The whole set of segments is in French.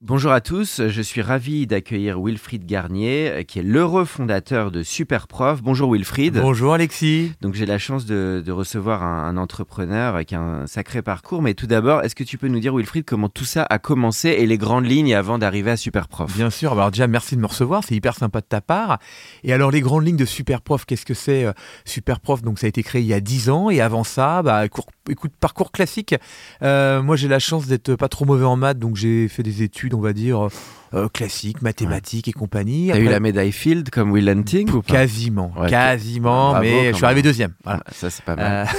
Bonjour à tous, je suis ravi d'accueillir Wilfried Garnier, euh, qui est l'heureux fondateur de Superprof. Bonjour Wilfried. Bonjour Alexis. Donc j'ai la chance de, de recevoir un, un entrepreneur qui a un sacré parcours. Mais tout d'abord, est-ce que tu peux nous dire, Wilfried, comment tout ça a commencé et les grandes lignes avant d'arriver à Superprof? Bien sûr, alors déjà merci de me recevoir, c'est hyper sympa de ta part. Et alors les grandes lignes de Superprof, qu'est-ce que c'est? Euh, Superprof, donc ça a été créé il y a 10 ans et avant ça, bah, cours- écoute, parcours classique. Euh, moi j'ai la chance d'être pas trop mauvais en maths, donc j'ai fait des études, on va dire, euh, classiques, mathématiques et compagnie. T'as eu la médaille Field comme Will Hunting ou pas? Quasiment, Ouais, quasiment, bravo, mais je suis arrivé deuxième. Voilà. Ah, Ça c'est pas mal.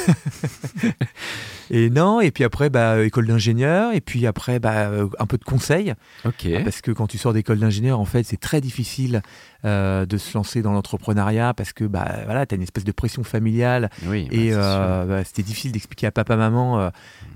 Et non, et puis après, bah, euh, école d'ingénieur, et puis après, bah, euh, un peu de conseil. ok. Parce que quand tu sors d'école d'ingénieur, en fait, c'est très difficile euh, de se lancer dans l'entrepreneuriat parce que bah, voilà, tu as une espèce de pression familiale Oui, et euh, bah, c'était difficile d'expliquer à papa, maman euh,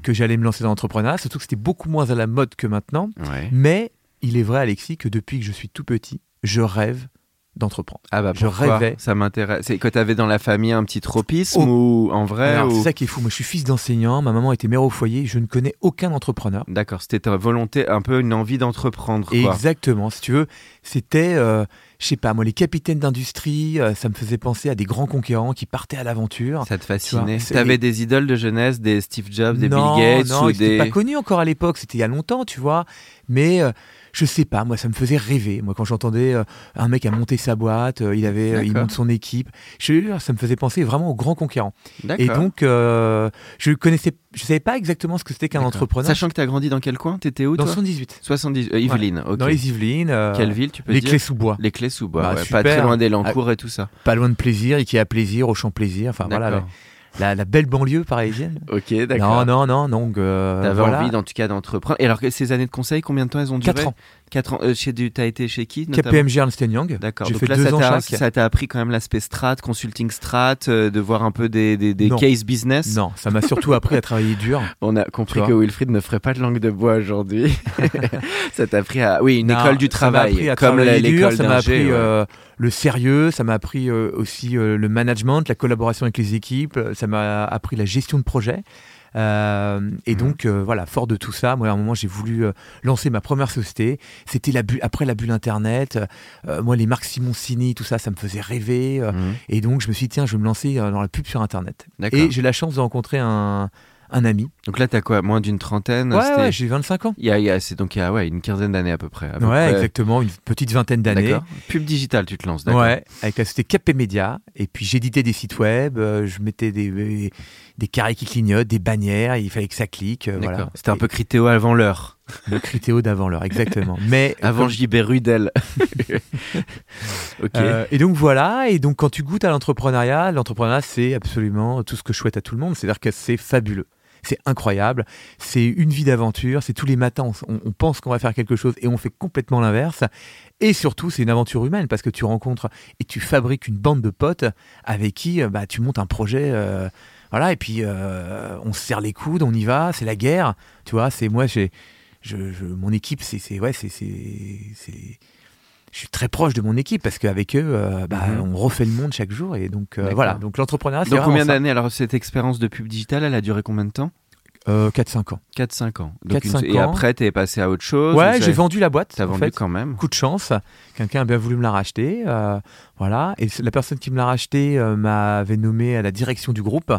que j'allais me lancer dans l'entrepreneuriat, surtout que c'était beaucoup moins à la mode que maintenant. Ouais. Mais il est vrai, Alexis, que depuis que je suis tout petit, je rêve d'entreprendre. Ah bah Je rêvais. Ça m'intéresse? C'est que t'avais dans la famille un petit tropisme Oh. ou en vrai ou- C'est ça qui est fou. Moi, je suis fils d'enseignant, ma maman était mère au foyer, je ne connais aucun entrepreneur. D'accord, c'était ta volonté, un peu une envie d'entreprendre. Exactement, si tu veux, c'était, euh, je sais pas, moi, les capitaines d'industrie, euh, ça me faisait penser à des grands conquérants qui partaient à l'aventure. Ça te fascinait. c'est- T'avais des idoles de jeunesse, des Steve Jobs, des non, Bill Gates non, ou ils des. pas connus encore à l'époque, c'était il y a longtemps, tu vois. Mais euh, je sais pas, moi, ça me faisait rêver. Moi, quand j'entendais euh, un mec a monté sa boîte, euh, il avait, euh, il monte son équipe, je ça me faisait penser vraiment aux grands conquérants. D'accord. Et donc, je connaissais, je savais pas exactement ce que c'était qu'un entrepreneur. Sachant que t'as grandi dans quel coin? T'étais où dans toi? 78, 70. euh, Yvelines, ok. dans les Yvelines, Quelle ville tu peux les dire? Clés sous bois. Les clés sous bois, Bah, ouais, pas très loin d'Elancourt et tout ça. Pas loin de plaisir, Ikea plaisir, Auchan plaisir, enfin voilà. La- la belle banlieue parisienne. Ok, Non, d'accord. non, non, donc euh, T'avais voilà. envie, en tout cas, d'entreprendre. Et alors, que ces années de conseil, combien de temps elles ont duré? 4 ans. 4 ans. Euh, chez du... T'as été chez qui notamment KPMG Ernst Young. D'accord. J'ai Donc fait là, deux ça ans t'a, chaque. ça t'a appris quand même l'aspect strat, consulting strat, euh, de voir un peu des, des, des case business. Non, ça m'a surtout appris à travailler dur. On a compris que. Wilfried ne ferait pas de langue de bois aujourd'hui. ça t'a appris à, oui, une Non, école du travail, à comme la- travailler dur, l'école ça m'a appris euh, le sérieux, ça m'a appris euh, aussi le management, la collaboration avec les équipes, ça m'a appris la gestion de projet. Euh, et Mhm. donc euh, voilà, fort de tout ça, moi à un moment j'ai voulu euh, lancer ma première société. C'était la bulle, après la bulle internet. Moi les marques Simoncini, tout ça, ça me faisait rêver. Mhm. et donc je me suis dit tiens, je vais me lancer dans la pub sur internet. Et j'ai la chance de rencontrer un, un ami. Donc là, t'as quoi Moins d'une trentaine Ouais, j'ai 25 ans. Il y a, il y a- c'est donc il y a ouais, une quinzaine d'années à peu près. à peu Ouais, près. exactement, une petite vingtaine d'années. Pub digital, tu te lances, d'accord. Ouais, avec la société Capé Média. Et puis j'éditais des sites web, euh, je mettais des, des carrés qui clignotent, des bannières, il fallait que ça clique. euh, voilà. C'était un peu Critéo avant l'heure. Le Critéo d'avant l'heure, exactement. Mais Avant JB Rudel. ok. euh, et donc voilà, et donc quand tu goûtes à l'entrepreneuriat, l'entrepreneuriat c'est absolument tout ce que je souhaite à tout le monde, c'est-à-dire que c'est fabuleux. C'est incroyable, c'est une vie d'aventure, c'est tous les matins, on, pense qu'on va faire quelque chose et on fait complètement l'inverse. Et surtout, c'est une aventure humaine parce que tu rencontres et tu fabriques une bande de potes avec qui euh, bah, tu montes un projet. euh, voilà, et puis euh, on se serre les coudes, on y va, c'est la guerre. Tu vois, c'est moi, j'ai, mon équipe, c'est, ouais, c'est- je suis très proche de mon équipe parce qu'avec eux, euh, bah, Mhm. on refait le monde chaque jour. Et donc, euh, voilà. Donc, l'entrepreneuriat, c'est Donc combien d'années Alors cette expérience de pub digital, elle a duré combien de temps Euh, 4-5 ans. 4-5 ans. Donc 4-5 Et après, t'es passé à autre chose Ouais, ou j'ai vendu la boîte. T'as en vendu fait. quand même. Coup de chance. Quelqu'un a bien voulu me la racheter. euh, voilà. Et la personne qui me l'a racheté euh, m'avait nommé à la direction du groupe.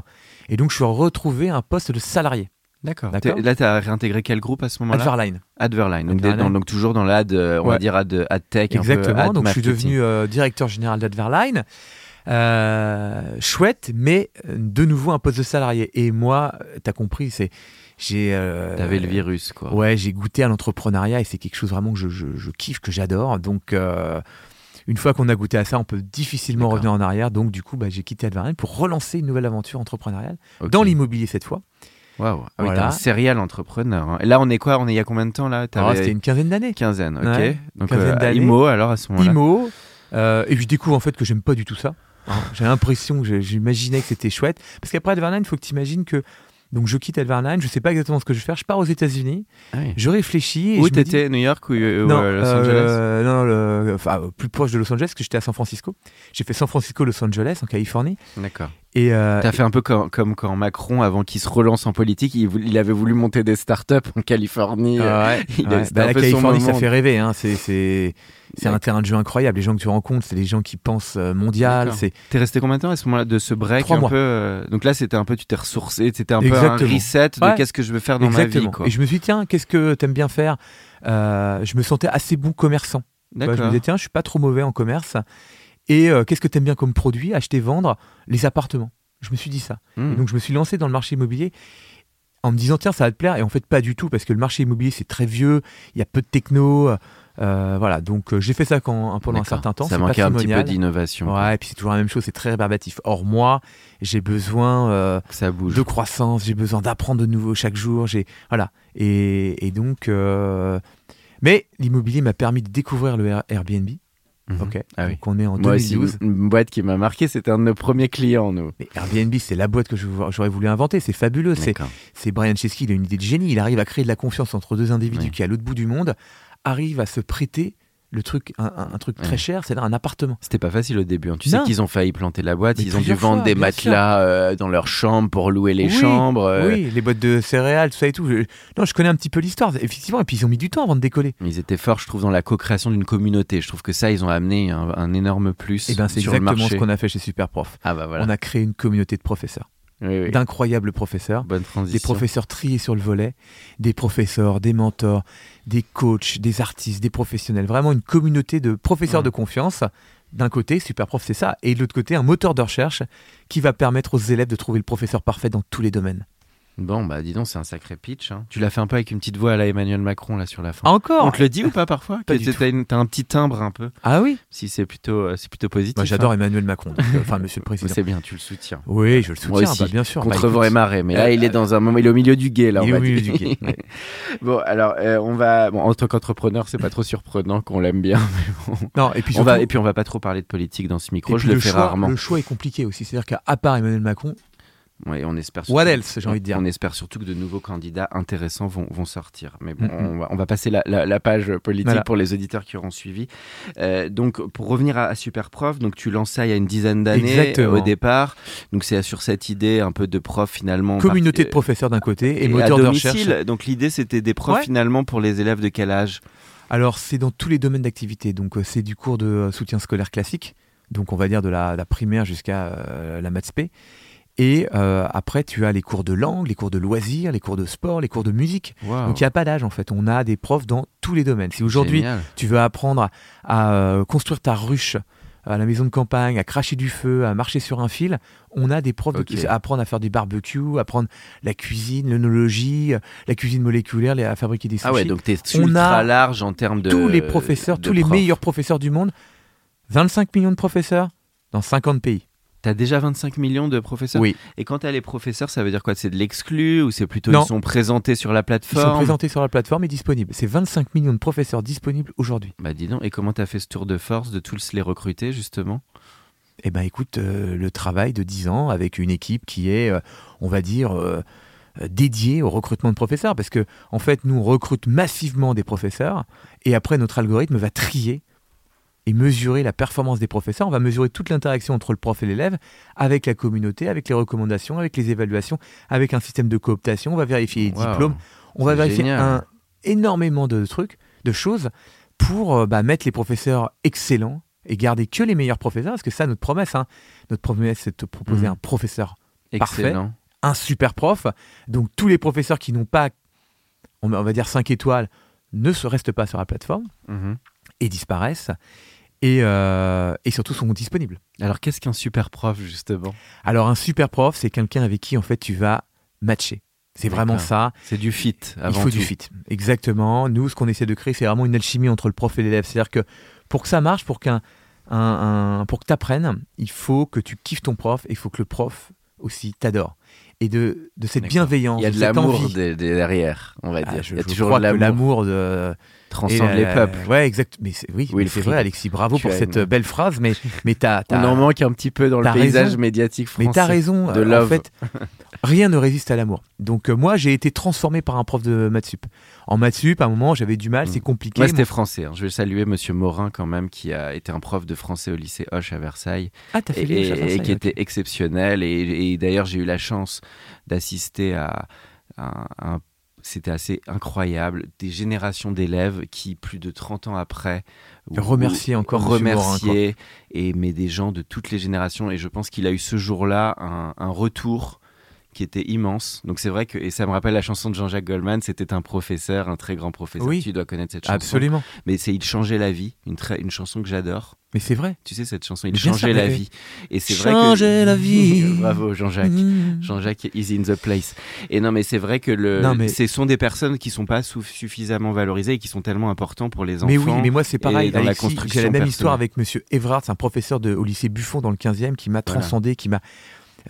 Et donc, je suis retrouvé un poste de salarié. D'accord. Là, t'as réintégré quel groupe à ce moment-là? Adverline. Adverline. Donc, des- Adverline. dans- donc toujours dans l'ad, euh, on va dire ad, ad tech. un peu Exactement. ad Donc, je suis devenu euh, directeur général d'Adverline. Euh, chouette, mais euh, de nouveau un poste de salarié. Et moi, euh, t'as compris, c'est j'ai. euh, T'avais le virus, quoi. Ouais, j'ai goûté à l'entrepreneuriat et c'est quelque chose vraiment que je, je- je kiffe, que j'adore. Donc, euh, une fois qu'on a goûté à ça, on peut difficilement revenir en arrière. Donc, du coup, bah, j'ai quitté Advarine pour relancer une nouvelle aventure entrepreneuriale dans l'immobilier cette fois. Waouh. Ah oui, Voilà. un serial entrepreneur. hein. Et là, on est quoi? On est il y a combien de temps là? T'avais C'était une quinzaine d'années. quinzaine, ok. Ouais, Donc, quinzaine euh. IMO, alors à ce moment-là. IMO. euh, et je découvre en fait que j'aime pas du tout ça. hein. J'ai l'impression que j'imaginais que c'était chouette. Parce qu'après Advarine, il faut que tu imagines que. Donc je quitte Advarine, je sais pas exactement ce que je vais faire. Je pars aux États-Unis, Ah oui. je réfléchis. Et Où me dis- t'étais New York ou, non, euh, Los Angeles? euh, non, le- enfin, euh, plus proche de Los Angeles, parce que j'étais à San Francisco. J'ai fait San Francisco, Los Angeles, en Californie. D'accord. Et, euh, T'as fait un peu comme, comme quand Macron, avant qu'il se relance en politique, il, avait voulu monter des startups en Californie. Ah ouais, Il ouais. a- c'était Bah, la Californie, ça fait rêver. Hein. C'est, un terrain de jeu incroyable. Les gens que tu rencontres, c'est des gens qui pensent euh, mondial. T'es resté combien de temps à ce moment-là de ce break Trois un mois. peu euh, Donc là, c'était un peu, tu t'es ressourcé, c'était un peu un reset de qu'est-ce que je veux faire dans exactement. ma vie. Quoi. Et je me suis dit, tiens, qu'est-ce que t'aimes bien faire? Euh, Je me sentais assez bon commerçant. Vois, je me disais, tiens, je suis pas trop mauvais en commerce. Et euh, qu'est-ce que t'aimes bien comme produit Acheter, vendre? Les appartements. Je me suis dit ça. Hmm. Et donc je me suis lancé dans le marché immobilier en me disant tiens ça va te plaire et en fait pas du tout parce que le marché immobilier c'est très vieux, il y a peu de techno, euh, voilà donc euh, j'ai fait ça quand, pendant un certain temps. Ça manquait un petit peu d'innovation. Ouais et puis c'est toujours la même chose, c'est très rébarbatif. Or moi j'ai besoin euh, Ça bouge. de croissance, j'ai besoin d'apprendre de nouveau chaque jour, j'ai voilà et, et donc mais l'immobilier m'a permis de découvrir le Air- Airbnb. Mhm. Ok. Ah oui. Donc on est en Moi aussi, 2012. une boîte qui m'a marqué, c'était un de nos premiers clients, nous. Mais Airbnb, c'est la boîte que j'aurais voulu inventer. C'est fabuleux. C'est Brian Chesky, il a une idée de génie. Il arrive à créer de la confiance entre deux individus qui, à l'autre bout du monde, arrivent à se prêter le truc, un, truc très Ouais. cher, c'est-à-dire un appartement. C'était pas facile au début. hein. Tu sais qu'ils ont failli planter la boîte. Mais ils ont dû vendre fois, des matelas euh, dans leur chambre pour louer les Oui, chambres. euh, Oui, les boîtes de céréales, tout ça et tout. Je- Non, je connais un petit peu l'histoire, effectivement. Et puis ils ont mis du temps avant de décoller. Ils étaient forts, je trouve, dans la co-création d'une communauté. Je trouve que ça, ils ont amené un, un énorme plus Et ben c'est le exactement marché. ce qu'on a fait chez Superprof. Ah bah voilà. On a créé une communauté de professeurs, Oui, oui. d'incroyables professeurs. Des professeurs triés sur le volet, des professeurs, des mentors, des coachs, des artistes, des professionnels. Vraiment une communauté de professeurs Ouais. de confiance. D'un côté, Superprof, c'est ça. Et de l'autre côté, un moteur de recherche qui va permettre aux élèves de trouver le professeur parfait dans tous les domaines. Bon, bah dis donc, c'est un sacré pitch. hein. Tu l'as fait un peu avec une petite voix à la Emmanuel Macron, là, sur la fin. Encore On te le dit ou pas parfois Pas Que du t'as une- un petit timbre un peu? Ah oui Si c'est plutôt, euh, c'est plutôt positif. Moi, J'adore hein. Emmanuel Macron, euh, enfin Monsieur le Président. C'est bien, tu le soutiens. Oui, je le Moi soutiens, aussi, bah, bien sûr. Contre vent et marée. Mais là, euh, il est dans un moment, il est au milieu du guet, là. il est au milieu du guet, ouais. Bon, alors, euh, on va. Bon, en tant qu'entrepreneur, c'est pas trop surprenant qu'on l'aime bien. mais bon. Non, et puis On va, et puis, on va pas trop parler de politique dans ce micro. Je le, le fais choix, rarement. Le choix est compliqué aussi. C'est-à-dire qu'à part Emmanuel Macron, Ouais, on espère. What surtout- else, j'ai envie de dire. On espère surtout que de nouveaux candidats intéressants vont, vont sortir. Mais bon, Mm, mm. on, va, on va passer la, la- la page politique Voilà. pour les auditeurs qui auront suivi. Euh, donc, pour revenir à, à Superprof, donc tu lances ça il y a une dizaine d'années euh, au départ. Donc, c'est sur cette idée un peu de prof finalement. communauté de professeurs d'un côté et, et moteur de recherche. Donc, l'idée c'était des profs Ouais. finalement pour les élèves de quel âge? Alors, c'est dans tous les domaines d'activité. Donc, euh, c'est du cours de soutien scolaire classique. Donc, on va dire de la, la primaire jusqu'à euh, la maths. Et euh, après, tu as les cours de langue, les cours de loisirs, les cours de sport, les cours de musique. Wow. Donc, il n'y a pas d'âge, en fait. On a des profs dans tous les domaines. Si aujourd'hui, tu veux apprendre à, à, euh, construire ta ruche à la maison de campagne, à cracher du feu, à marcher sur un fil, on a des profs Ok. de, à apprendre à faire du barbecue, apprendre la cuisine, l'œnologie, euh, la cuisine moléculaire, à fabriquer des sushis. Ah ouais, donc t'es ultra large en termes de. tous les professeurs, tous les profs. meilleurs professeurs du monde, 25 millions de professeurs dans 50 pays. T'as déjà 25 millions de professeurs Oui. Et quand t'as les professeurs, ça veut dire quoi? C'est de l'exclu ou c'est plutôt Non. ils sont présentés sur la Ils sont plateforme? présentés sur la plateforme et disponibles. C'est 25 millions de professeurs disponibles aujourd'hui. Bah dis donc, et comment t'as fait ce tour de force de tous les recruter justement? Eh ben écoute, euh, le travail de 10 ans avec une équipe qui est, euh, on va dire, euh, euh, dédiée au recrutement de professeurs. Parce que, en fait, nous, on recrute massivement des professeurs et après, notre algorithme va trier et mesurer la performance des professeurs. On va mesurer toute l'interaction entre le prof et l'élève, avec la communauté, avec les recommandations, avec les évaluations, avec un système de cooptation. On va vérifier les Wow. diplômes. On va vérifier un, énormément de trucs, de choses pour euh, bah, mettre les professeurs excellents et garder que les meilleurs professeurs. Parce que ça, notre promesse, hein, notre promesse, c'est de te proposer Mhm. un professeur, Parfait. Excellent. un super prof. Donc tous les professeurs qui n'ont pas, on va dire 5 étoiles, ne se restent pas sur la plateforme Mhm. et disparaissent. Et, euh, et surtout sont disponibles. Alors, qu'est-ce qu'un super prof, justement? Alors, un super prof, c'est quelqu'un avec qui, en fait, tu vas matcher. C'est vraiment ça. C'est du fit. Avant Il faut du fit. Exactement. Nous, ce qu'on essaie de créer, c'est vraiment une alchimie entre le prof et l'élève. C'est-à-dire que pour que ça marche, pour qu'un un- un- pour que tu apprennes, il faut que tu kiffes ton prof et il faut que le prof aussi t'adore. Et de, de cette bienveillance, Il y a de l'amour derrière, on va Ah, dire. je, Il y a toujours l'amour de Transcende les peuples. Ouais, exact. Mais oui, mais c'est vrai, Alexis. Bravo Tu pour cette une- belle phrase. Mais mais t'as, On en manque un petit peu dans le paysage raison. médiatique français. mais t'as raison. de euh, love. En fait, rien ne résiste à l'amour. Donc euh, moi, j'ai été transformé par un prof de maths sup. En maths sup, à un moment, j'avais du mal, Mm. c'est compliqué. Moi, c'était français. hein. Je vais saluer Monsieur Morin, quand même, qui a été un prof de français au lycée Hoche à Versailles. ah, t'as fait et, les et- qui était exceptionnel. Et, et d'ailleurs, j'ai eu la chance d'assister à, à un- C'était assez incroyable. Des générations d'élèves qui, plus de 30 ans après, Remercier encore remercier, et, mais des gens de toutes les générations. Et je pense qu'il a eu ce jour-là un, un retour qui était immense. Donc c'est vrai que, et ça me rappelle la chanson de Jean-Jacques Goldman, c'était un professeur, un très grand professeur. Oui. Tu dois connaître cette chanson. Absolument. Mais c'est Il changeait la vie, une, très, une chanson que j'adore. Mais c'est vrai. Tu sais cette chanson, il changeait la vie. Et c'est vrai que Changer la vie. Bravo Jean-Jacques. Mmh. Jean-Jacques is in the place. Et non, mais c'est vrai que le, Non, mais- ce sont des personnes qui sont pas suffisamment valorisées et qui sont tellement importants pour les enfants. Mais oui, mais moi c'est pareil. dans la construction J'ai la même personnelle. histoire avec Monsieur Everard, c'est un professeur de, au lycée Buffon dans le 15e qui m'a Voilà. transcendé, qui m'a.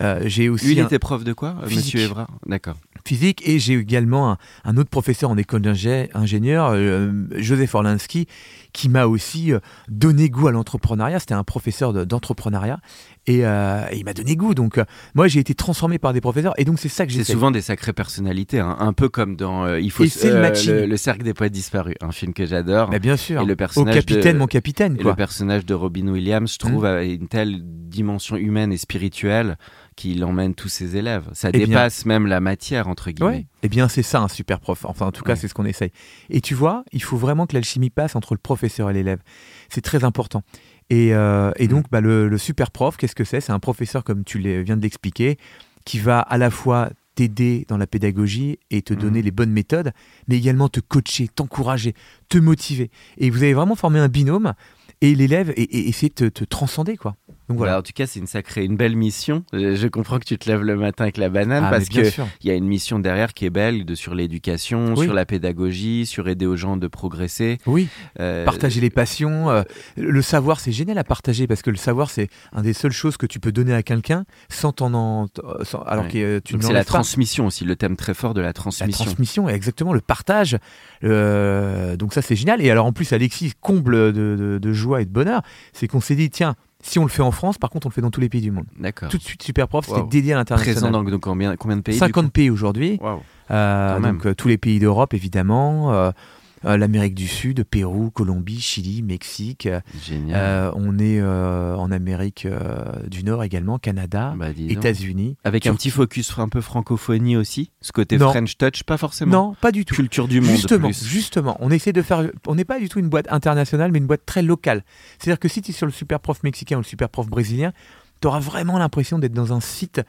Euh, j'ai aussi Lui, il un était prof de quoi, euh, Physique. Monsieur Évrard D'accord. physique et j'ai également un, un autre professeur en école d'ingé- ingénieur, euh, Joseph Orlinski, qui m'a aussi euh, donné goût à l'entrepreneuriat. C'était un professeur de- d'entrepreneuriat et, euh, et il m'a donné goût. Donc moi j'ai été transformé par des professeurs et donc c'est ça que C'est j'ai souvent des sacrées personnalités, hein, un peu comme dans Il faut Et c'est le le, le cercle des poètes disparus, un film que j'adore. Mais bien sûr. Et le Au personnage capitaine, de- mon capitaine Et le personnage de Robin Williams, je trouve, Mm. a une telle dimension humaine et spirituelle qu'il emmène tous ses élèves. Ça Eh bien- dépasse même la matière, entre guillemets. Ouais. Eh bien, c'est ça un super prof. Enfin, en tout cas, Ouais. c'est ce qu'on essaye. Et tu vois, il faut vraiment que l'alchimie passe entre le professeur et l'élève. C'est très important. Et, euh, et donc, bah, le, le super prof, qu'est-ce que c'est? C'est un professeur, comme tu viens de l'expliquer, qui va à la fois t'aider dans la pédagogie et te donner les bonnes méthodes, mais également te coacher, t'encourager, te motiver. Et vous avez vraiment formé un binôme et l'élève et, et essayer de te, te transcender, quoi. Donc Voilà, voilà. en tout cas, c'est une sacrée, une belle mission. Je comprends que tu te lèves le matin avec la banane Ah, parce que il y a une mission derrière qui est belle de, sur l'éducation, Oui. sur la pédagogie, sur aider aux gens de progresser. Oui. Euh, Partager les passions. euh, le savoir, c'est génial à partager parce que le savoir, c'est un des seules choses que tu peux donner à quelqu'un sans t'en en. sans- alors Ouais. que euh, tu ne c'est la pas. transmission aussi, le thème très fort de la La transmission. transmission, exactement, le partage. Euh, donc ça, c'est génial. Et alors en plus, Alexis, comble de, de- de joie et de bonheur, c'est qu'on s'est dit, tiens, si on le fait en France, par contre, on le fait dans tous les pays du monde. D'accord. Tout de suite, super prof, Wow. c'était dédié à Présent l'international. dans donc, combien, combien de pays du 50 coup pays aujourd'hui. Waouh. Euh, donc euh, tous les pays d'Europe, évidemment. Euh, L'Amérique du Sud, Pérou, Colombie, Chili, Mexique. Génial. Euh, on est euh, en Amérique euh, du Nord également, Canada, Bah. États-Unis. Avec un petit focus un peu francophonie aussi, ce côté Non. French touch, pas forcément. Non, pas du tout. Culture du monde. Justement, plus. justement, on essaie de faire. On n'est pas du tout une boîte internationale, mais une boîte très locale. C'est-à-dire que si tu es sur le super prof mexicain ou le super prof brésilien, tu auras vraiment l'impression d'être dans un site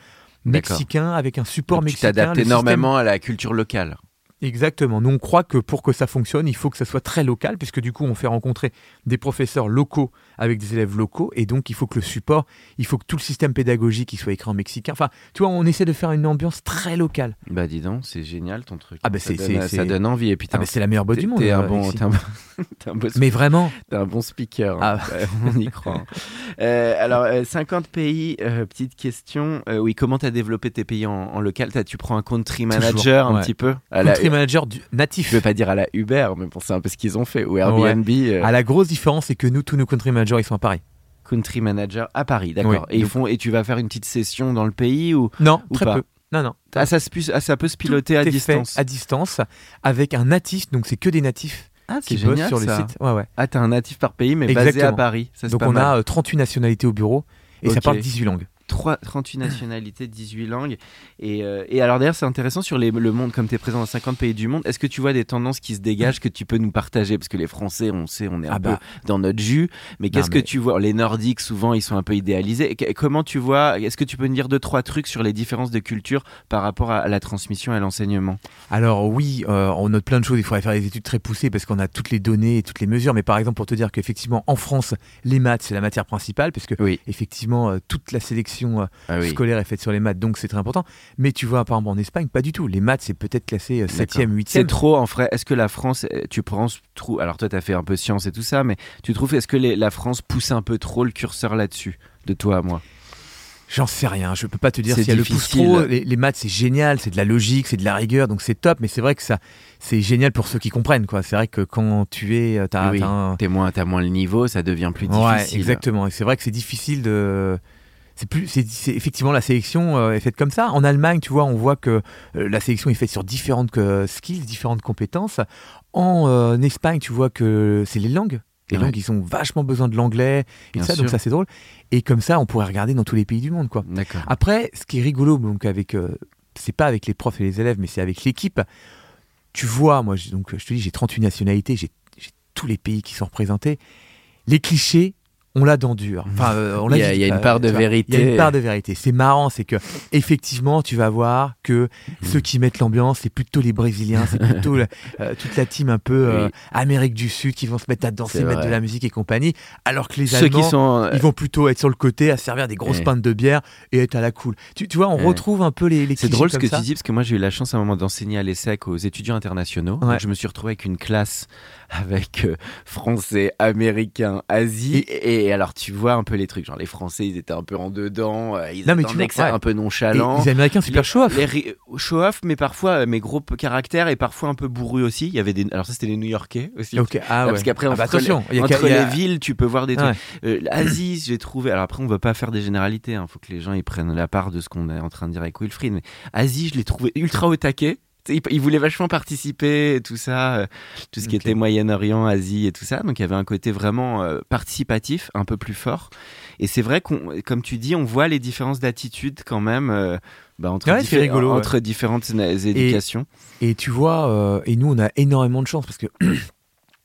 mexicain avec un support Donc, tu mexicain. t'adaptes le système- énormément à la culture locale. Exactement. Nous, on croit que pour que ça fonctionne, il faut que ça soit très local, puisque du coup, on fait rencontrer des professeurs locaux avec des élèves locaux, et donc il faut que le support, il faut que tout le système pédagogique il soit écrit en mexicain. Enfin, tu vois, on essaie de faire une ambiance très locale. Bah dis donc, c'est génial ton truc. Ah, bah, ça, c'est- donne, ça donne envie. Et puis Ah, mais c'est la meilleure boîte du monde. T'es un euh, bon, Alexis. t'es un bon, t'es un bon Mais vraiment, T'es un bon speaker. Ah. hein. Ouais, on y croit. hein. Euh, alors, euh, 50 pays, euh, petite question. Euh, oui, comment t'as développé tes pays en, en local? T'as- Tu prends un country Toujours, manager un ouais. petit peu? À la, country manager du natif. Je vais pas dire à la Uber, mais bon, c'est un peu ce qu'ils ont fait. Ou Airbnb, euh, Ah, la grosse différence, c'est que nous, tous nos country managers, ils sont à Paris. country manager à Paris, d'accord. Oui, et, ils font, et tu vas faire une petite session dans le pays ou Non, Ou très pas. peu. Non, non. ah, ça, se ah, ça peut se piloter à Tout distance. fait à distance avec un natif, donc c'est que des natifs Ah, qui c'est bossent génial sur le ça. site. Ouais, ouais. Ah, t'as un natif par pays, mais basé à Exactement. Paris. Ça, Donc on mal. a euh, 38 nationalités au bureau et ça parle 18 langues. Trois- 38 nationalités, 18 langues. Et, euh, et alors d'ailleurs, c'est intéressant sur les- le monde, comme tu es présent dans 50 pays du monde, est-ce que tu vois des tendances qui se dégagent que tu peux nous partager? Parce que les Français, on sait, on est un Ah bah. peu dans notre jus. Mais qu'est-ce mais- que tu vois? Les Nordiques, souvent, ils sont un peu idéalisés. Comment tu vois Est-ce que tu peux nous dire deux, trois trucs sur les différences de culture par rapport à la transmission et à l'enseignement? Alors oui, euh, on note plein de choses. Il faudrait faire des études très poussées parce qu'on a toutes les données et toutes les mesures. Mais par exemple, pour te dire qu'effectivement, en France, les maths, c'est la matière principale parce que Oui. effectivement, euh, toute la sélection euh, Ah oui. scolaire est faite sur les maths, donc c'est très important. Mais tu vois, par exemple, en Espagne, pas du tout. Les maths, c'est peut-être classé euh, 7e, 8e. C'est trop en vrai. Est-ce que la France, euh, tu penses, trou- alors toi tu as fait un peu science et tout ça, mais tu trouves, est-ce que les- la France pousse un peu trop le curseur là-dessus, de toi à moi? J'en sais rien, je peux pas te dire si elle le pousse trop. Les, les maths, c'est génial, c'est de la logique, c'est de la rigueur, donc c'est top. Mais c'est vrai que ça, c'est génial pour ceux qui comprennent, quoi. C'est vrai que quand tu es, euh, t'as, Oui, un- moins, moins le niveau, ça devient plus Ouais, difficile. exactement. Et c'est vrai que c'est difficile de. C'est plus, c'est, c'est- effectivement la sélection euh, est faite comme ça. En Allemagne, tu vois, on voit que euh, la sélection est faite sur différentes euh, skills, différentes compétences. En Espagne, tu vois que c'est les langues. Les Ouais. langues, ils ont vachement besoin de l'anglais et Bien ça, sûr. donc ça c'est drôle. Et comme ça, on pourrait regarder dans tous les pays du monde, quoi. D'accord. Après, ce qui est rigolo, donc avec, c'est pas avec les profs et les élèves, mais c'est avec l'équipe. Tu vois, moi, donc je te dis, j'ai 38 nationalités, j'ai j'ai tous les pays qui sont représentés. Les clichés, on l'a dans dur. Enfin, euh, on l'a Il y a- dit, il y a une euh, part de vois, Il y a vérité. une part de vérité. C'est marrant, c'est que effectivement, tu vas voir que ceux qui mettent l'ambiance, c'est plutôt les Brésiliens, c'est plutôt le- euh, toute la team un peu euh, Oui. Amérique du Sud qui vont se mettre à danser, mettre de la musique et compagnie, alors que les Ceux Allemands, qui sont. euh, ils vont plutôt être sur le côté à servir des grosses Ouais. pintes de bière et être à la cool. Tu, tu vois, on retrouve un peu les, les C'est drôle ce comme que ça. tu dis parce que moi j'ai eu la chance à un moment d'enseigner à l'ESSEC aux étudiants internationaux. Ouais. Donc, je me suis retrouvé avec une classe avec euh, français, américains, Asie et, et alors tu vois un peu les trucs genre les français ils étaient un peu en dedans, euh, ils Non, mais tu vois, que ouais. un peu Et nonchalant. les Américains super show off. Les ri- show off mais parfois euh, mes gros caractères et parfois un peu bourrus aussi. Il y avait des alors ça c'était les New-Yorkais aussi. Ok, ah Ah, ouais. Parce qu'après, Ah bah attention, les, entre a- les villes, tu peux voir des Ouais. trucs. Euh, L'Asie, j'ai trouvé. Alors après, on ne veut pas faire des généralités. Il faut que les gens ils prennent la part de ce qu'on est en train de dire avec Wilfried. Mais Asie, je l'ai trouvé ultra au taquet. Il, voulait vachement participer, et tout ça, euh, tout ce qui était Moyen-Orient, Asie et tout ça. Donc il y avait un côté vraiment euh, participatif, un peu plus fort. Et c'est vrai qu'on, comme tu dis, on voit les différences d'attitude quand même euh, bah, entre, Ouais, diffé- rigolo, ouais. entre différentes éducations. Et tu vois, euh, et nous, on a énormément de chance parce que.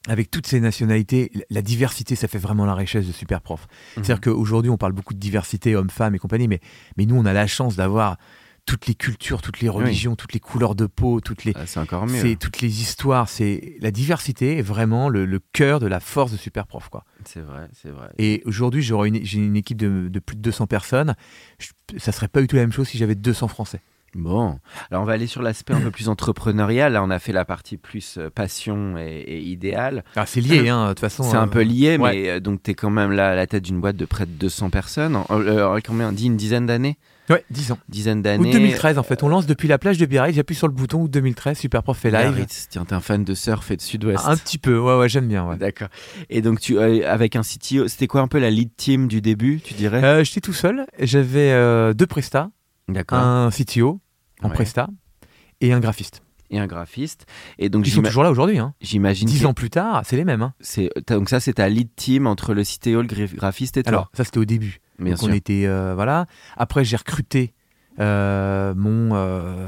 Avec toutes ces nationalités, la diversité, ça fait vraiment la richesse de Superprof. Mhm. C'est-à-dire qu'aujourd'hui, on parle beaucoup de diversité, hommes-femmes et compagnie, mais, mais nous, on a la chance d'avoir toutes les cultures, toutes les religions, toutes les couleurs de peau, toutes les, Ah, c'est encore mieux. c'est toutes les histoires. C'est la diversité est vraiment le, le cœur de la force de Superprof, quoi. C'est vrai, c'est vrai. Et aujourd'hui, j'aurais une, j'ai une équipe de, de plus de 200 personnes. Je- ça serait pas du tout la même chose si j'avais 200 Français. Bon, alors on va aller sur l'aspect un peu plus entrepreneurial. Là, on a fait la partie plus euh, passion et, et idéal. Ah, c'est lié, hein, de toute façon. C'est un euh, peu lié, ouais. mais euh, donc tu es quand même là à la tête d'une boîte de près de 200 personnes. En- euh, combien? Dit une dizaine d'années? Ouais, 10 ans. Dizaine d'années. 2013, en fait. On lance depuis la plage de Biarritz. J'appuie sur le bouton août 2013. Superprof fait live. Biarritz. Tiens, t'es un fan de surf et de sud-ouest. Un petit peu, ouais, ouais, j'aime bien. Ouais. D'accord. Et donc, tu, euh, avec un CTO, c'était quoi un peu la lead team du début, tu dirais? Euh, J'étais tout seul. J'avais euh, deux prestats, D'accord. un CTO en Ouais. presta et un graphiste. Et un graphiste. Et donc, Ils sont toujours là aujourd'hui. Hein. j'imagine. 10 que ans plus tard, c'est les mêmes. Hein. c'est- Donc, ça, c'est ta lead team entre le CTO, le gra- graphiste et toi? Alors, ça, c'était au début. Bien Donc, sûr. on était. euh, voilà. Après, j'ai recruté euh, mon, euh,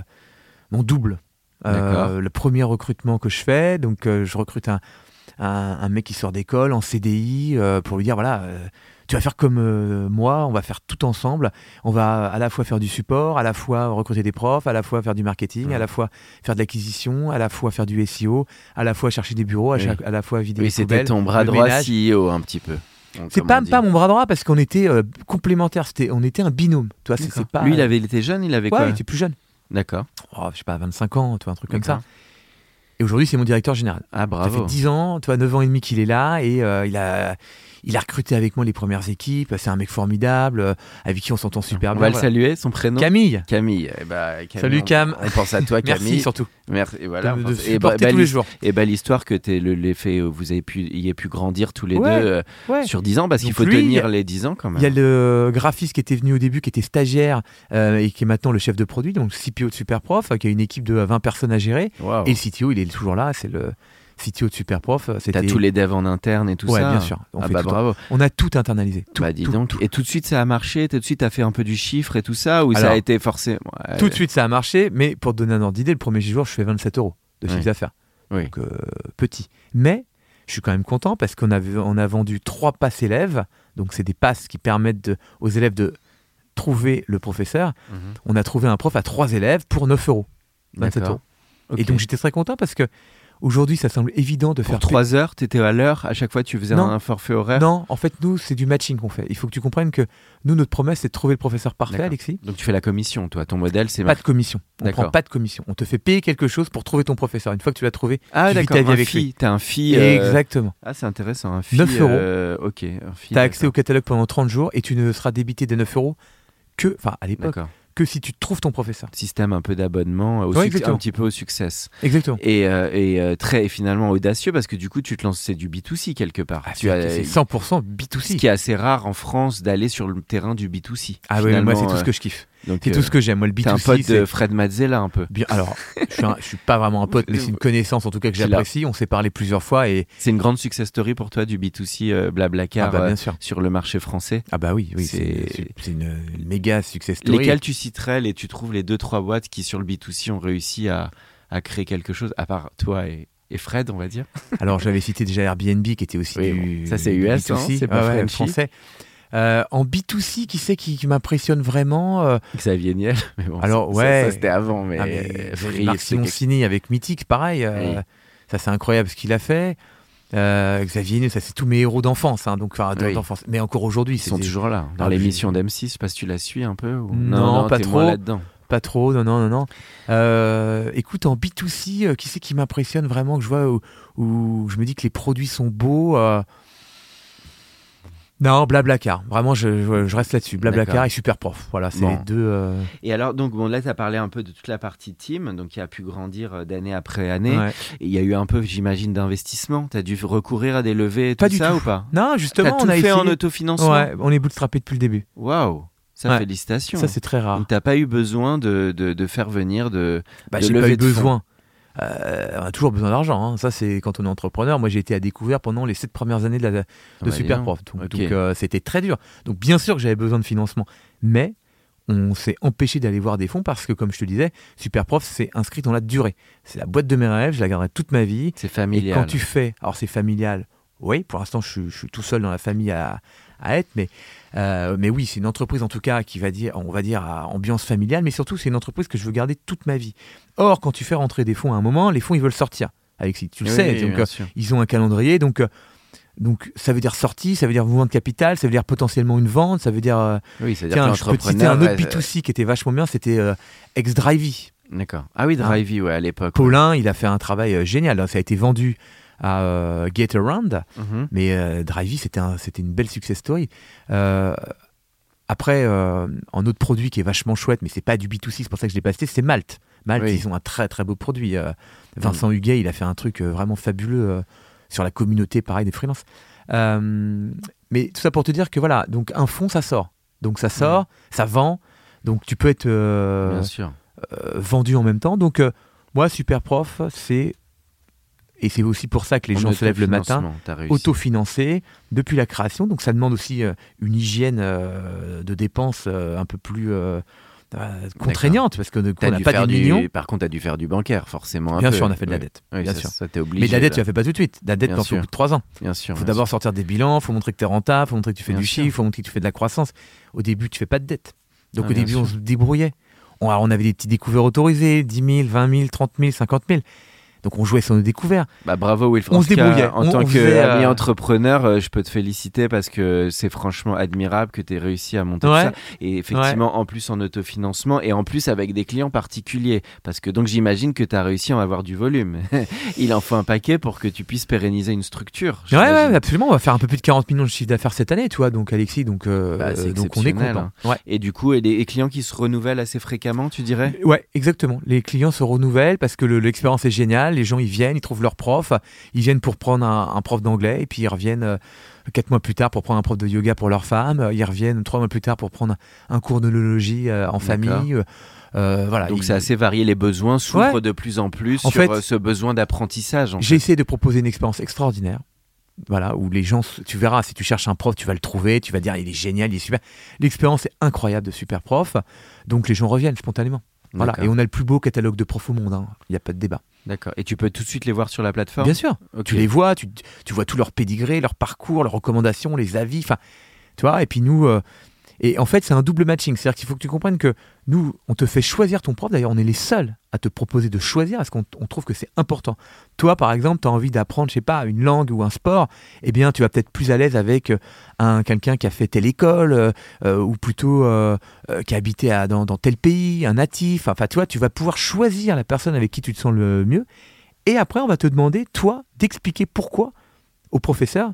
mon double. Le premier recrutement que je fais. Donc, je recrute un, un, un mec qui sort d'école en CDI pour lui dire voilà. tu vas faire comme euh, moi, on va faire tout ensemble. On va à la fois faire du support, à la fois recruter des profs, à la fois faire du marketing, Ouais. à la fois faire de l'acquisition, à la fois faire du SEO, à la fois chercher des bureaux, à, Oui. chaque- à la fois vider Oui, c'était ton bras droit ménage. CEO un petit peu. C'est pas, pas mon bras droit parce qu'on était euh, complémentaires. C'était, on était un binôme. Tu vois, c'est, pas. Lui, il avait il était jeune, il avait Ouais, quoi il était plus jeune. D'accord. Oh, je sais pas, 25 ans, tu vois, un truc comme ça. Et aujourd'hui, c'est mon directeur général. Ah, Ça bravo. fait 10 ans, tu vois, 9 ans et demi qu'il est là et euh, il a. Il a recruté avec moi les premières équipes. C'est un mec formidable, euh, avec qui on s'entend super On bien. va le saluer, son prénom Camille. Camille. Eh ben, Camille, Salut, on- Cam. On pense à toi, Camille. Merci surtout Merci. Et voilà. de, on et supporter bah, tous les jours. Et bah, l'histoire que t'es le- l'effet, euh, vous avez pu, y ait pu grandir tous les Ouais, deux euh, Ouais. sur 10 ans, parce qu'il faut lui, tenir a- les 10 ans quand même. Il y a le graphiste qui était venu au début, qui était stagiaire euh, et qui est maintenant le chef de produit, donc CPO de Superprof, qui a une équipe de 20 personnes à gérer. Et le CTO, il est toujours là, c'est le, CTO de Superprof, euh. T'as tous les devs en interne et tout ouais, ça. bien sûr. On, ah fait bah tout- bravo. on a tout internalisé. Tout, bah dis tout, donc. tout. Et tout de suite ça a marché. Tout de suite t'as fait un peu du chiffre et tout ça ou ça a été forcé? Ouais. Tout de suite, ça a marché, mais pour te donner un ordre d'idée, le premier jour, je fais 27 euros de chiffre d'affaires. Oui. Donc, euh, petit. Mais je suis quand même content parce qu'on a, on a vendu trois passes élèves. Donc, c'est des passes qui permettent de- aux élèves de trouver le professeur. Mhm. On a trouvé un prof à trois élèves pour 9 euros. 27 D'accord. euros. Ok. Et donc, j'étais très content parce que aujourd'hui, ça semble évident de pour faire. 3 heures, t'étais à l'heure. À chaque fois, tu faisais Non. un forfait horaire. Non, en fait, nous, c'est du matching qu'on fait. Il faut que tu comprennes que nous, notre promesse, c'est de trouver le professeur parfait. Alexis. Donc tu fais la commission, toi. Ton modèle, c'est Pas de commission. On prend pas de commission. On te fait payer quelque chose pour trouver ton professeur. Une fois que tu l'as trouvé, ah tu vis ta vie Un avec fee. lui. T'as un fee. euh, Exactement. Ah c'est intéressant. Un fee. 9 euros. euh, Ok. Un fee. Tu as accès au catalogue pendant 30 jours et tu ne seras débité des 9 euros que, enfin à l'époque, D'accord. Que si tu trouves ton professeur. Système un peu d'abonnement, au Ouais, suc- exactement. un petit peu au succès. Exactement. Et, euh, et euh, très finalement audacieux parce que du coup tu te lances c'est du B2C quelque part. tu as, Ah, C'est 100% ce B2C. qui est assez rare en France d'aller sur le terrain du B2C. Ah oui, moi c'est tout ce euh, que je kiffe. C'est euh, tout ce que j'aime. Moi le T'es un B2C, pote de Fred Mazzella un peu. bien. Alors, je suis, un- je suis pas vraiment un pote, mais c'est une connaissance en tout cas que j'apprécie. On s'est parlé plusieurs fois et C'est une grande success story pour toi du B2C euh, Blablacar ah bah euh, bien sûr. sur le marché français. Ah bah oui, oui, c'est- une, une méga success story. Lesquels tu citerais les tu trouves les deux trois boîtes qui sur le B2C ont réussi à, à créer quelque chose à part toi et, et Fred on va dire? Alors j'avais cité déjà Airbnb qui était aussi Oui, du ça, c'est US, hein, B2C. c'est pas Ouais, ouais, français. Euh, en B2C, qui c'est qui, qui m'impressionne vraiment euh, Xavier Niel. Mais bon, Alors, ça- ouais. ça, c'était avant mais, Ah, mais Free, Marc c'est quelque- Simoncini avec Mythique, pareil. euh, Oui. Ça, c'est incroyable ce qu'il a fait. Euh, Xavier Niel, ça, c'est tous mes héros d'enfance. hein, donc, enfin, Oui. d'enfance. Mais encore aujourd'hui, Ils sont des- toujours là dans Ah, l'émission je- d'M6. Je sais pas si tu la suis un peu. Ou... Non, pas t'es moins trop. là-dedans. pas trop. Non, non, non, non. Euh, écoute, en B2C, euh, qui c'est qui m'impressionne vraiment que je vois où, où je me dis que les produits sont beaux Non, Blablacar. Vraiment, je, reste là-dessus. Blablacar et Superprof. Voilà, c'est Bon. les deux. euh, Et alors, donc, bon, là, tu as parlé un peu de toute la partie team, donc qui a pu grandir euh, d'année après année. ouais. Et il y a eu un peu, j'imagine, d'investissement. Tu as dû recourir à des levées et Pas tout du ça tout. ou pas? Non, justement, tout on a fait essayé. en autofinancement? Ouais, on est bootstrappé depuis le début. Waouh Ça, Ouais. félicitations. Ça, c'est très rare. Donc, t'as pas eu besoin de, de, de faire venir de. Bah, de j'ai pas eu besoin. Euh, on a toujours besoin d'argent. hein. Ça, c'est quand on est entrepreneur. Moi, j'ai été à découvert pendant les sept premières années de, la, de Ah bah, Superprof. donc. Euh, c'était très dur. Donc, bien sûr que j'avais besoin de financement. Mais on s'est empêché d'aller voir des fonds parce que, comme je te disais, Superprof s'est inscrit dans la durée. C'est la boîte de mes rêves. Je la garderai toute ma vie. C'est Et familial. quand tu fais, alors c'est familial, oui, pour l'instant je suis tout seul dans la famille à, à être, mais, euh, mais oui, c'est une entreprise en tout cas qui va dire, on va dire, à ambiance familiale, mais surtout c'est une entreprise que je veux garder toute ma vie. Or, quand tu fais rentrer des fonds à un moment, les fonds ils veulent sortir. Alexis, tu le Oui, sais, oui, donc euh, ils ont un calendrier, donc, euh, donc ça veut dire sortie, ça veut dire mouvement de capital, ça veut dire potentiellement une vente, ça veut dire. euh, Oui, c'est-à-dire tiens, que je peux te citer un autre l'entrepreneur, B2C qui était vachement bien, c'était euh, Ex-Drivey. D'accord. Ah oui, Drivey, ouais, à l'époque. ouais. Paulin, il a fait un travail euh, génial. Ça a été vendu à euh, Get Around. Mhm. Mais euh, Drivey, c'était un- c'était une belle success story. Euh, après, un autre produit qui est vachement chouette, mais c'est pas du B2C, c'est pour ça que je l'ai pas cité, c'est Malte. Malte, Oui. ils ont un très très beau produit. Euh, Vincent Huguet, il a fait un truc vraiment fabuleux sur la communauté, pareil, des freelances. Mais tout ça pour te dire que voilà, donc un fonds, ça sort. Donc ça sort, ça vend. Donc tu peux être Bien sûr. vendu en même temps. Donc, moi, super prof, c'est. Et c'est aussi pour ça que les En gens se lèvent le matin, autofinancement, t'as réussi. autofinancé depuis la création. Donc, ça demande aussi euh, une hygiène euh, de dépenses euh, un peu plus contraignante parce que qu'on T'as n'a pas faire des du-. Par contre, tu as dû faire du bancaire, forcément. un Bien peu. sûr, on a fait de la dette. Oui, bien ça, sûr. ça obligé. Mais de la dette, là. tu la fais pas tout de suite. La dette, t'en fais au bout de trois ans. Bien sûr. Il faut d'abord sortir des bilans, il faut montrer que tu es rentable, il faut montrer que tu fais Bien du sûr. chiffre, il faut montrer que tu fais de la croissance. Au début, tu fais pas de dette. Donc Ah, au début, on se débrouillait. On, alors, on avait des petits découverts autorisés, 10 000, 20 000, 30 000, 50 000. Donc on jouait sur nos découverts. Bah, bravo Wilfried. On se débrouillait. En On- tant faisait, euh, ami entrepreneur, euh, je peux te féliciter parce que c'est franchement admirable que tu aies réussi à monter Ouais. ça. Et effectivement, en plus en autofinancement et en plus avec des clients particuliers. Parce que donc j'imagine que tu as réussi à avoir du volume. Il en faut un paquet pour que tu puisses pérenniser une structure. Ouais, ouais, absolument. On va faire un peu plus de 40 millions de chiffre d'affaires cette année, tu vois. Donc Alexis, donc, euh, Bah, donc on est content. Ouais. Et du coup, et les clients qui se renouvellent assez fréquemment, tu dirais? Ouais, exactement. Les clients se renouvellent parce que le- l'expérience est géniale Les gens, ils viennent, ils trouvent leur prof. Ils viennent pour prendre un, un prof d'anglais et puis ils reviennent euh, quatre mois plus tard pour prendre un prof de yoga pour leur femme. Ils reviennent trois mois plus tard pour prendre un cours d'onologie euh, en famille. Euh, voilà. Donc c'est assez varié, les besoins s'ouvrent Ouais. de plus en plus En sur fait, euh, ce besoin d'apprentissage. en J'ai essayé de proposer une expérience extraordinaire. Voilà, où les gens, tu verras, si tu cherches un prof, tu vas le trouver, tu vas dire il est génial, il est super. L'expérience est incroyable de super prof, donc les gens reviennent spontanément. Voilà, et on a le plus beau catalogue de profs au monde, hein. il n'y a pas de débat. D'accord. Et tu peux tout de suite les voir sur la plateforme Bien sûr, tu les vois, tu, tu vois tout leur pédigré, leur parcours, leurs recommandations, les avis, enfin, tu vois, et puis nous, euh, et en fait, c'est un double matching, c'est-à-dire qu'il faut que tu comprennes que nous, on te fait choisir ton prof, d'ailleurs, on est les seuls à te proposer de choisir, parce qu'on on trouve que c'est important. Toi, par exemple, tu as envie d'apprendre, je sais pas, une langue ou un sport, eh bien, tu vas peut-être plus à l'aise avec euh, un quelqu'un qui a fait telle école, euh, euh, ou plutôt qui a habité dans, tel pays, un natif, enfin, tu vois, tu vas pouvoir choisir la personne avec qui tu te sens le mieux, et après, on va te demander, toi, d'expliquer pourquoi au professeur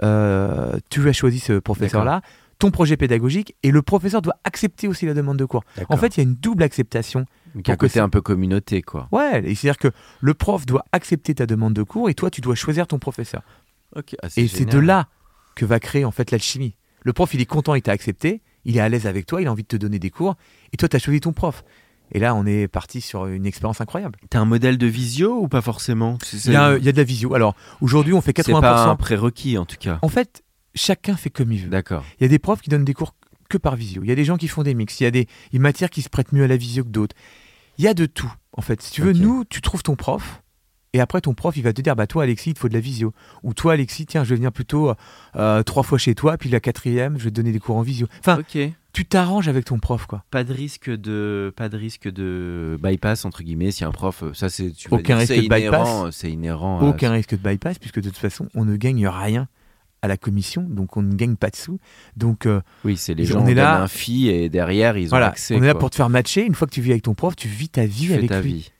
tu as choisi ce professeur-là, ton projet pédagogique, et le professeur doit accepter aussi la demande de cours. En fait, il y a une double acceptation. Y a un pour que côté c'est- un peu communauté, quoi. Ouais, et c'est-à-dire que le prof doit accepter ta demande de cours, et toi, tu dois choisir ton professeur. Ok. ah, Et c'est de là que va créer en fait l'alchimie. Le prof, il est content, il t'a accepté, il est à l'aise avec toi, il a envie de te donner des cours, et toi, tu as choisi ton prof. Et là, on est parti sur une expérience incroyable. T'as un modèle de visio ou pas forcément? C'est- Il y, a, il y a de la visio. Alors, aujourd'hui, on fait C'est 80%. pas un prérequis en tout cas. En fait, chacun fait comme il veut. D'accord. Il y a des profs qui donnent des cours que par visio. Il y a des gens qui font des mix. Il y a des matières qui se prêtent mieux à la visio que d'autres. Il y a de tout, en fait. Si tu veux, nous, tu trouves ton prof. Et après, ton prof, il va te dire, bah toi, Alexis, il te faut de la visio. Ou toi, Alexis, tiens, je vais venir plutôt euh, trois fois chez toi, puis la quatrième, je vais te donner des cours en visio. Enfin, tu t'arranges avec ton prof, quoi. Pas de risque de pas de risque de bypass entre guillemets si un prof euh, ça c'est tu Aucun dire, risque de bypass. euh, c'est inhérent. à- Aucun risque de bypass, puisque de toute façon, on ne gagne rien à la commission, donc on ne gagne pas de sous. Donc euh, Oui, c'est les On gens est on là- donne un fee et derrière ils ont voilà, accès. on est là quoi. pour te faire matcher. Une fois que tu vis avec ton prof, tu vis ta vie Tu avec ta lui. vie.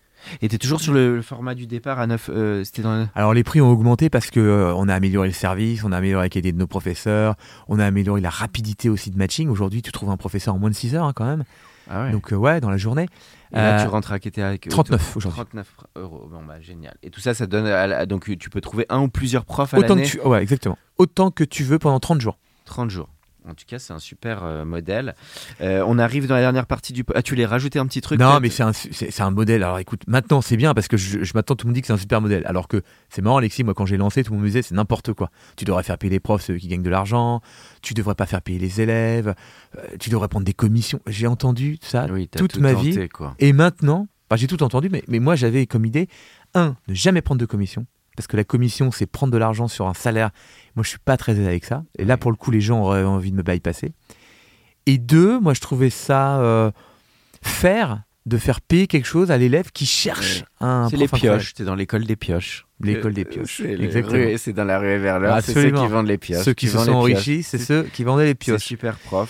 Et t'es toujours sur le, le format du départ à 9 euh, c'était dans Alors les prix ont augmenté parce que euh, on a amélioré le service, on a amélioré la qualité de nos professeurs, on a amélioré la rapidité aussi de matching. Aujourd'hui, tu trouves un professeur en moins de 6 heures hein, quand même. Ah ouais. Donc euh, ouais, dans la journée. Et là euh, tu rentres à avec 39 aujourd'hui. 39 euros. Bon bah génial. Et tout ça ça donne à la- donc tu peux trouver un ou plusieurs profs à Autant que l'année. tu ouais, exactement. Autant que tu veux pendant 30 jours. 30 jours. En tout cas, c'est un super euh, modèle. Euh, on arrive dans la dernière partie du. Ah, tu voulais rajouter un petit truc non, mais c'est un, c'est c'est un modèle. Alors écoute, maintenant c'est bien parce que je, je m'attends, tout le monde dit que c'est un super modèle. Alors que c'est marrant, Alexis, moi quand j'ai lancé, tout le monde me disait c'est n'importe quoi. Tu devrais faire payer les profs, ceux qui gagnent de l'argent. Tu devrais pas faire payer les élèves. euh, tu devrais prendre des commissions. J'ai entendu ça Oui, toute tout ma tenté, vie. quoi. Et maintenant, j'ai tout entendu, mais, mais moi j'avais comme idée, un, ne jamais prendre de commission. Parce que la commission, c'est prendre de l'argent sur un salaire. Moi, je suis pas très à l'aise avec ça. Et là, pour le coup, les gens auraient envie de me bypasser. Et deux, moi, je trouvais ça euh, faire de faire payer quelque chose à l'élève qui cherche un C'est les pioches. T'es dans l'école des pioches. L'école Euh, des pioches, C'est le- exactement. c'est dans la rue Verleur. C'est ceux qui vendent les pioches. Ceux qui se vendent sont les pioches. enrichis, c'est ceux qui vendaient les pioches. super prof.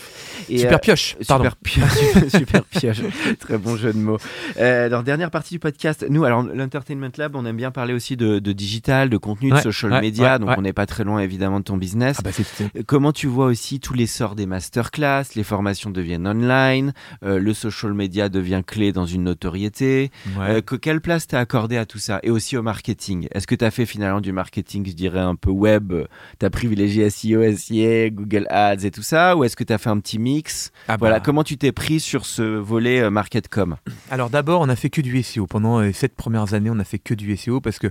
Et, Super euh, pioche, pardon. Super pioche, super pioche. Très bon jeu de mots. Euh, dans la dernière partie du podcast, nous, alors l'Entertainment Lab, on aime bien parler aussi de, de digital, de contenu, de social ouais, media. ouais, donc on n'est pas très loin évidemment de ton business. Ah bah, c'est- Comment tu vois aussi tout l'essor des masterclass, les formations deviennent online, euh, le social media devient clé dans une notoriété. Euh, que, quelle place t'as accordé à tout ça? Et aussi au marketing Est-ce que t'as fait finalement du marketing, je dirais un peu web euh, T'as privilégié SEO, SIA, Google Ads et tout ça Ou est-ce que t'as fait un petit mix Ah bah, Voilà, comment tu t'es pris sur ce volet euh, marketcom? Alors d'abord, on a fait que du SEO. Pendant les sept premières années, on a fait que du SEO parce que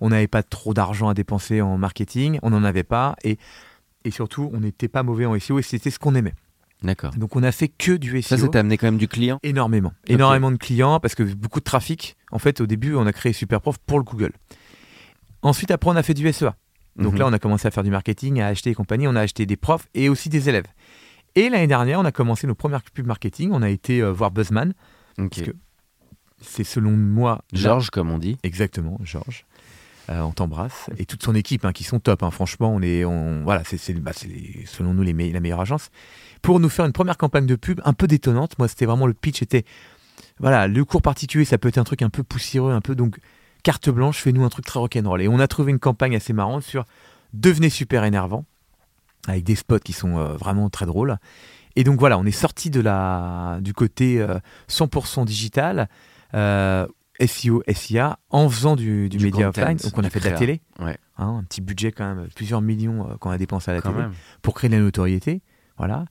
on n'avait pas trop d'argent à dépenser en marketing, on n'en avait pas et, et surtout, on n'était pas mauvais en SEO et c'était ce qu'on aimait. D'accord. Donc on a fait que du Ça, SEO. ça t'a amené quand même du client? Énormément, énormément de clients parce que beaucoup de trafic. En fait, au début, on a créé Superprof pour le Google. Ensuite, après, on a fait du SEA. Donc Mhm. là, on a commencé à faire du marketing, à acheter et compagnie. On a acheté des profs et aussi des élèves. Et l'année dernière, on a commencé nos premières pubs marketing. On a été euh, voir Buzzman. Ok. parce que C'est selon moi. Georges, comme on dit. Exactement, Georges. Euh, on t'embrasse et toute son équipe hein, qui sont top. hein. Franchement, on est, on, voilà, c'est, bah, selon nous les me- la meilleure agence pour nous faire une première campagne de pub un peu détonnante. Moi, c'était vraiment le pitch était, voilà, le cours particulier, ça peut être un truc un peu poussiéreux, un peu donc carte blanche, fais-nous un truc très rock'n'roll. Et on a trouvé une campagne assez marrante sur devenez super énervant avec des spots qui sont euh, vraiment très drôles. Et donc voilà, on est sorti de la, du côté euh, 100% digital. euh, SEO, SIA en faisant du, du Du média content, offline. Donc on a fait de la télé, Ouais, hein, un petit budget quand même, plusieurs millions euh, qu'on a dépensé à la quand télé même. pour créer de la notoriété. Voilà.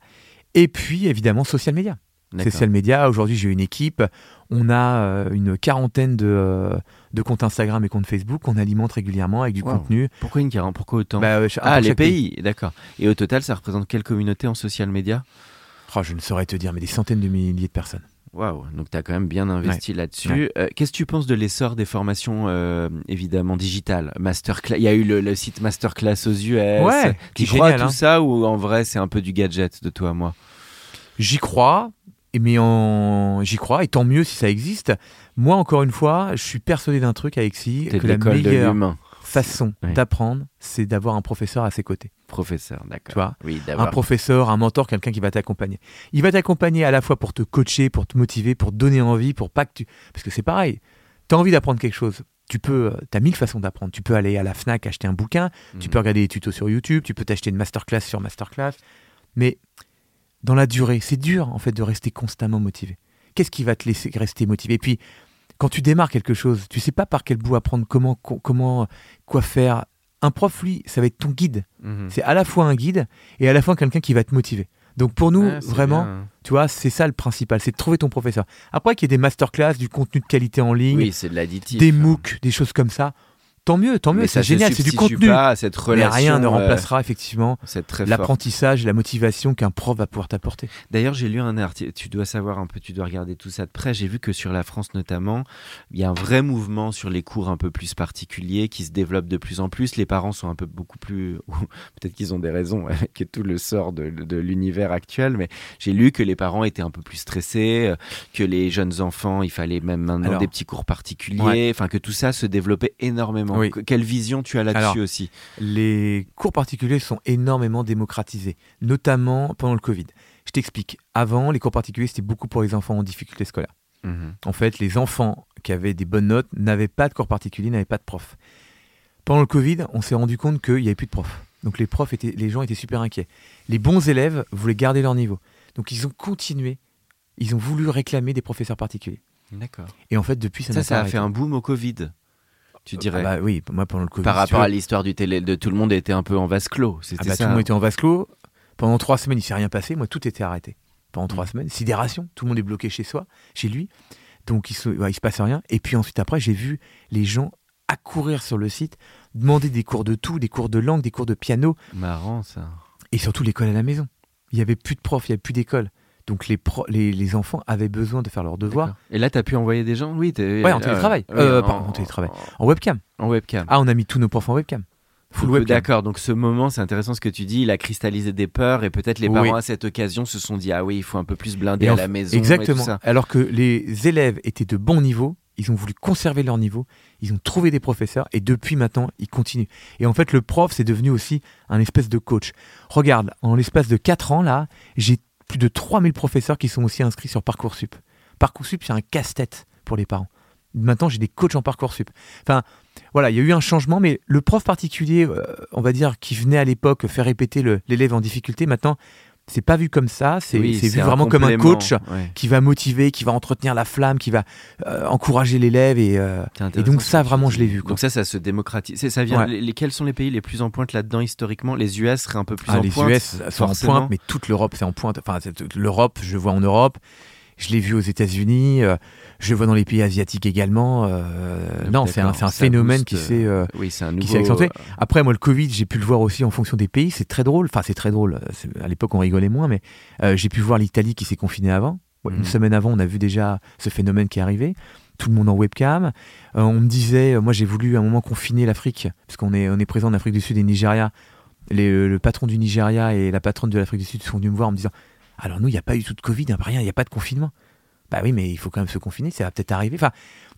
Et puis évidemment social media. Social media, aujourd'hui j'ai une équipe, on a euh, une quarantaine de, euh, de comptes Instagram et comptes Facebook qu'on alimente régulièrement avec du Wow. contenu. Pourquoi une quarante Pourquoi autant? Bah, euh, Ah, les pays, d'accord. Et au total, ça représente quelle communauté en social media? Oh, je ne saurais te dire, mais des centaines de milliers de personnes. Waouh, donc tu as quand même bien investi là-dessus. Euh, Qu'est-ce que tu penses de l'essor des formations euh, évidemment digitales? Masterclass, il y a eu le, le site Masterclass aux US. Ouais, tu crois à tout hein. ça ou en vrai c'est un peu du gadget de toi à moi? J'y crois, mais j'y crois, et tant mieux si ça existe. Moi, encore une fois, je suis persuadé d'un truc, Alexis, que la meilleure façon d'apprendre, c'est d'avoir un professeur à ses côtés. professeur, Tu d'accord. vois? Oui, un professeur, un mentor, quelqu'un qui va t'accompagner. Il va t'accompagner à la fois pour te coacher, pour te motiver, pour te donner envie, pour pas que tu... Parce que c'est pareil, tu as envie d'apprendre quelque chose. Tu peux, tu as mille façons d'apprendre. Tu peux aller à la FNAC acheter un bouquin, tu Mhm. peux regarder des tutos sur YouTube, tu peux t'acheter une masterclass sur masterclass. Mais dans la durée, c'est dur en fait de rester constamment motivé. Qu'est-ce qui va te laisser rester motivé? Et puis, quand tu démarres quelque chose, tu sais pas par quel bout apprendre, comment, co- comment, quoi faire. Un prof, lui, ça va être ton guide. Mhm. C'est à la fois un guide et à la fois quelqu'un qui va te motiver. Donc pour nous, Ah, vraiment, bien. tu vois, c'est ça le principal, c'est de trouver ton professeur. Après qu'il y ait des masterclass, du contenu de qualité en ligne, Oui, de des MOOC, des choses comme ça, tant mieux, tant mieux, Mais ça c'est génial, c'est du contenu. Pas cette Mais relation. rien ne euh, remplacera effectivement l'apprentissage, la motivation qu'un prof va pouvoir t'apporter. D'ailleurs, j'ai lu un article, tu dois savoir un peu, tu dois regarder tout ça de près. J'ai vu que sur la France notamment, il y a un vrai mouvement sur les cours un peu plus particuliers qui se développe de plus en plus. Les parents sont un peu beaucoup plus. Peut-être qu'ils ont des raisons avec tout le sort de, de l'univers actuel, mais j'ai lu que les parents étaient un peu plus stressés, euh, que les jeunes enfants, il fallait même maintenant Alors, des petits cours particuliers, ouais. enfin que tout ça se développait énormément. Oui. Quelle vision tu as là-dessus aussi Les cours particuliers sont énormément démocratisés, notamment pendant le Covid. Je t'explique. Avant, les cours particuliers, c'était beaucoup pour les enfants en difficulté scolaire. Mhm. En fait, les enfants qui avaient des bonnes notes n'avaient pas de cours particulier, n'avaient pas de prof. Pendant le Covid, on s'est rendu compte qu'il n'y avait plus de profs. Donc les profs étaient, les gens étaient super inquiets. Les bons élèves voulaient garder leur niveau. Donc ils ont continué, ils ont voulu réclamer des professeurs particuliers. D'accord. Et en fait, depuis, ça Ça, ça a arrêté. fait un boom au Covid, tu dirais. Ah bah oui, moi pendant le Covid. Par rapport veux, à l'histoire du télé, de tout le monde était un peu en vase clos. C'était ah bah, ça. tout le monde était en vase clos. Pendant trois semaines, il s'est rien passé. Moi, tout était arrêté. Pendant Mm. trois semaines, sidération. Tout le monde est bloqué chez soi, chez lui. Donc, il se, ouais, il se passe rien. Et puis ensuite, après, j'ai vu les gens accourir sur le site, demander des cours de tout, des cours de langue, des cours de piano, Marrant ça. et surtout l'école à la maison. Il y avait plus de profs, il y avait plus d'école. Donc, les, pro- les, les enfants avaient besoin de faire leurs devoirs. Et là, t'as pu envoyer des gens? Oui, Ouais, en euh, télétravail. oui, Euh, en, pardon, en télétravail. en webcam. En webcam. Ah, on a mis tous nos profs en webcam. Full Donc, webcam. D'accord, donc ce moment, c'est intéressant ce que tu dis, il a cristallisé des peurs et peut-être les Oui. parents à cette occasion se sont dit ah oui, il faut un peu plus blinder à la maison. et Exactement. tout ça. Alors que les élèves étaient de bon niveau, ils ont voulu conserver leur niveau, ils ont trouvé des professeurs et depuis maintenant, ils continuent. Et en fait, le prof, c'est devenu aussi un espèce de coach. Regarde, en l'espace de 4 ans, là, j'ai plus de 3000 professeurs qui sont aussi inscrits sur Parcoursup. Parcoursup, c'est un casse-tête pour les parents. Maintenant, j'ai des coachs en Parcoursup. Enfin, voilà, il y a eu un changement, mais le prof particulier, euh, on va dire, qui venait à l'époque faire répéter l'élève en difficulté, maintenant, c'est pas vu comme ça, c'est Oui, vu vraiment comme un coach ouais. qui va motiver, qui va entretenir la flamme, qui va euh, encourager l'élève. Et, euh, et donc ça, vraiment, je l'ai vu. Quoi. Donc ça, ça se démocratise. Ça vient. Ouais. les- les- quels sont les pays les plus en pointe là-dedans historiquement? Les US seraient un peu plus Ah, en les pointe. US sont en pointe, mais toute l'Europe, c'est en pointe. Enfin, l'Europe, je vois en Europe. Je l'ai vu aux États-Unis. euh, je le vois dans les pays asiatiques également. euh, Donc, non, c'est un, phénomène qui s'est. euh, Oui, nouveau. s'est accentué. Après, moi, le Covid, j'ai pu le voir aussi en fonction des pays. C'est très drôle. Enfin, c'est très drôle. À l'époque, on rigolait moins, mais euh, j'ai pu voir l'Italie qui s'est confinée avant. Ouais, Mhm. Une semaine avant, on a vu déjà ce phénomène qui est arrivé. Tout le monde en webcam. Euh, on me disait, euh, moi, j'ai voulu à un moment confiner l'Afrique, parce qu'on est, on est présent en Afrique du Sud et Nigeria. Les- euh, le patron du Nigeria et la patronne de l'Afrique du Sud sont venus me voir en me disant Alors, nous, il n'y a pas eu tout de Covid, hein, rien, il n'y a pas de confinement. Bah oui, mais il faut quand même se confiner, ça va peut-être arriver. Enfin,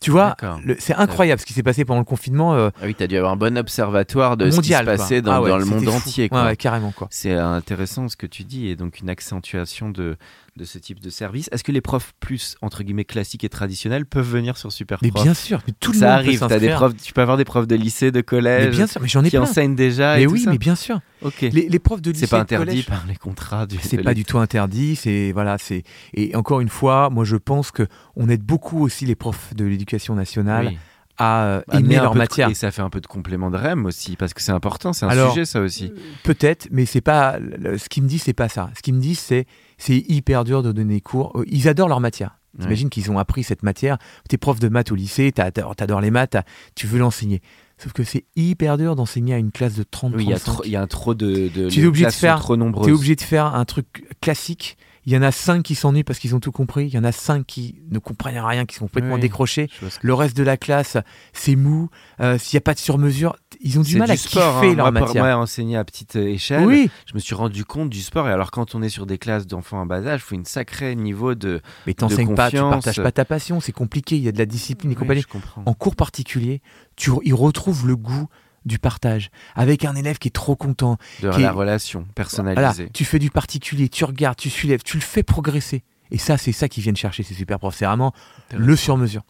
tu vois, c'est incroyable ce qui s'est passé pendant le confinement. euh, Ah oui, t'as dû avoir un bon observatoire de mondial, ce qui se passait dans, Ah ouais, dans le monde fou. entier. Ouais, carrément quoi. C'est intéressant ce que tu dis et donc une accentuation de, de ce type de service. Est-ce que les profs plus entre guillemets classiques et traditionnels peuvent venir sur Super Mais bien sûr, mais tout le ça monde arrive. peut des profs, tu peux avoir des profs de lycée, de Mais collège, bien sûr, mais j'en ai qui plein. enseignent déjà. et Mais tout oui, ça mais bien sûr. Ok. Les, les profs de lycée, C'est pas interdit par les contrats. C'est pas du tout interdit. C'est voilà, c'est et encore une fois, moi je pense que on aide beaucoup aussi les profs de l'éducation nationale Oui. À euh, Amener aimer leur de- matière. Et ça fait un peu de complément de REM aussi, parce que c'est important, c'est un Alors, sujet ça aussi. Peut-être, mais c'est pas. Ce qu'ils me disent, c'est pas ça. Ce qu'ils me disent, c'est c'est hyper dur de donner cours. Euh, Ils adorent leur matière. Ouais. T'imagines qu'ils ont appris cette matière. T'es prof de maths au lycée, t'as- t'adores les maths, tu veux l'enseigner. Sauf que c'est hyper dur d'enseigner à une classe de 30 Oui, il y a 35. trop, de. de Tu es obligé de classes sont faire- trop nombreuses. T'es obligé de faire un truc classique. Il y en a 5 qui s'ennuient parce qu'ils ont tout compris. Il y en a 5 qui ne comprennent rien, qui sont complètement Oui. décrochés. Le reste de la classe, c'est mou. Euh, S'il n'y a pas de sur-mesure, ils ont du mal à sport, kiffer hein. leur moi, matière. moi, enseigner à petite échelle, oui, je me suis rendu compte du sport. Et alors, quand on est sur des classes d'enfants à bas âge, il faut une sacrée niveau de. mais t'enseignes pas, tu partages pas ta passion. C'est compliqué. Il y a de la discipline et Oui, compagnie. En cours particulier, tu, ils retrouvent le goût du partage avec un élève qui est trop content. De qui la est- relation Voilà, personnalisée. tu fais du particulier, tu regardes, tu soulèves, tu le fais progresser. Et ça, c'est ça qu'ils viennent chercher, ces super profs. C'est vraiment le sur-mesure.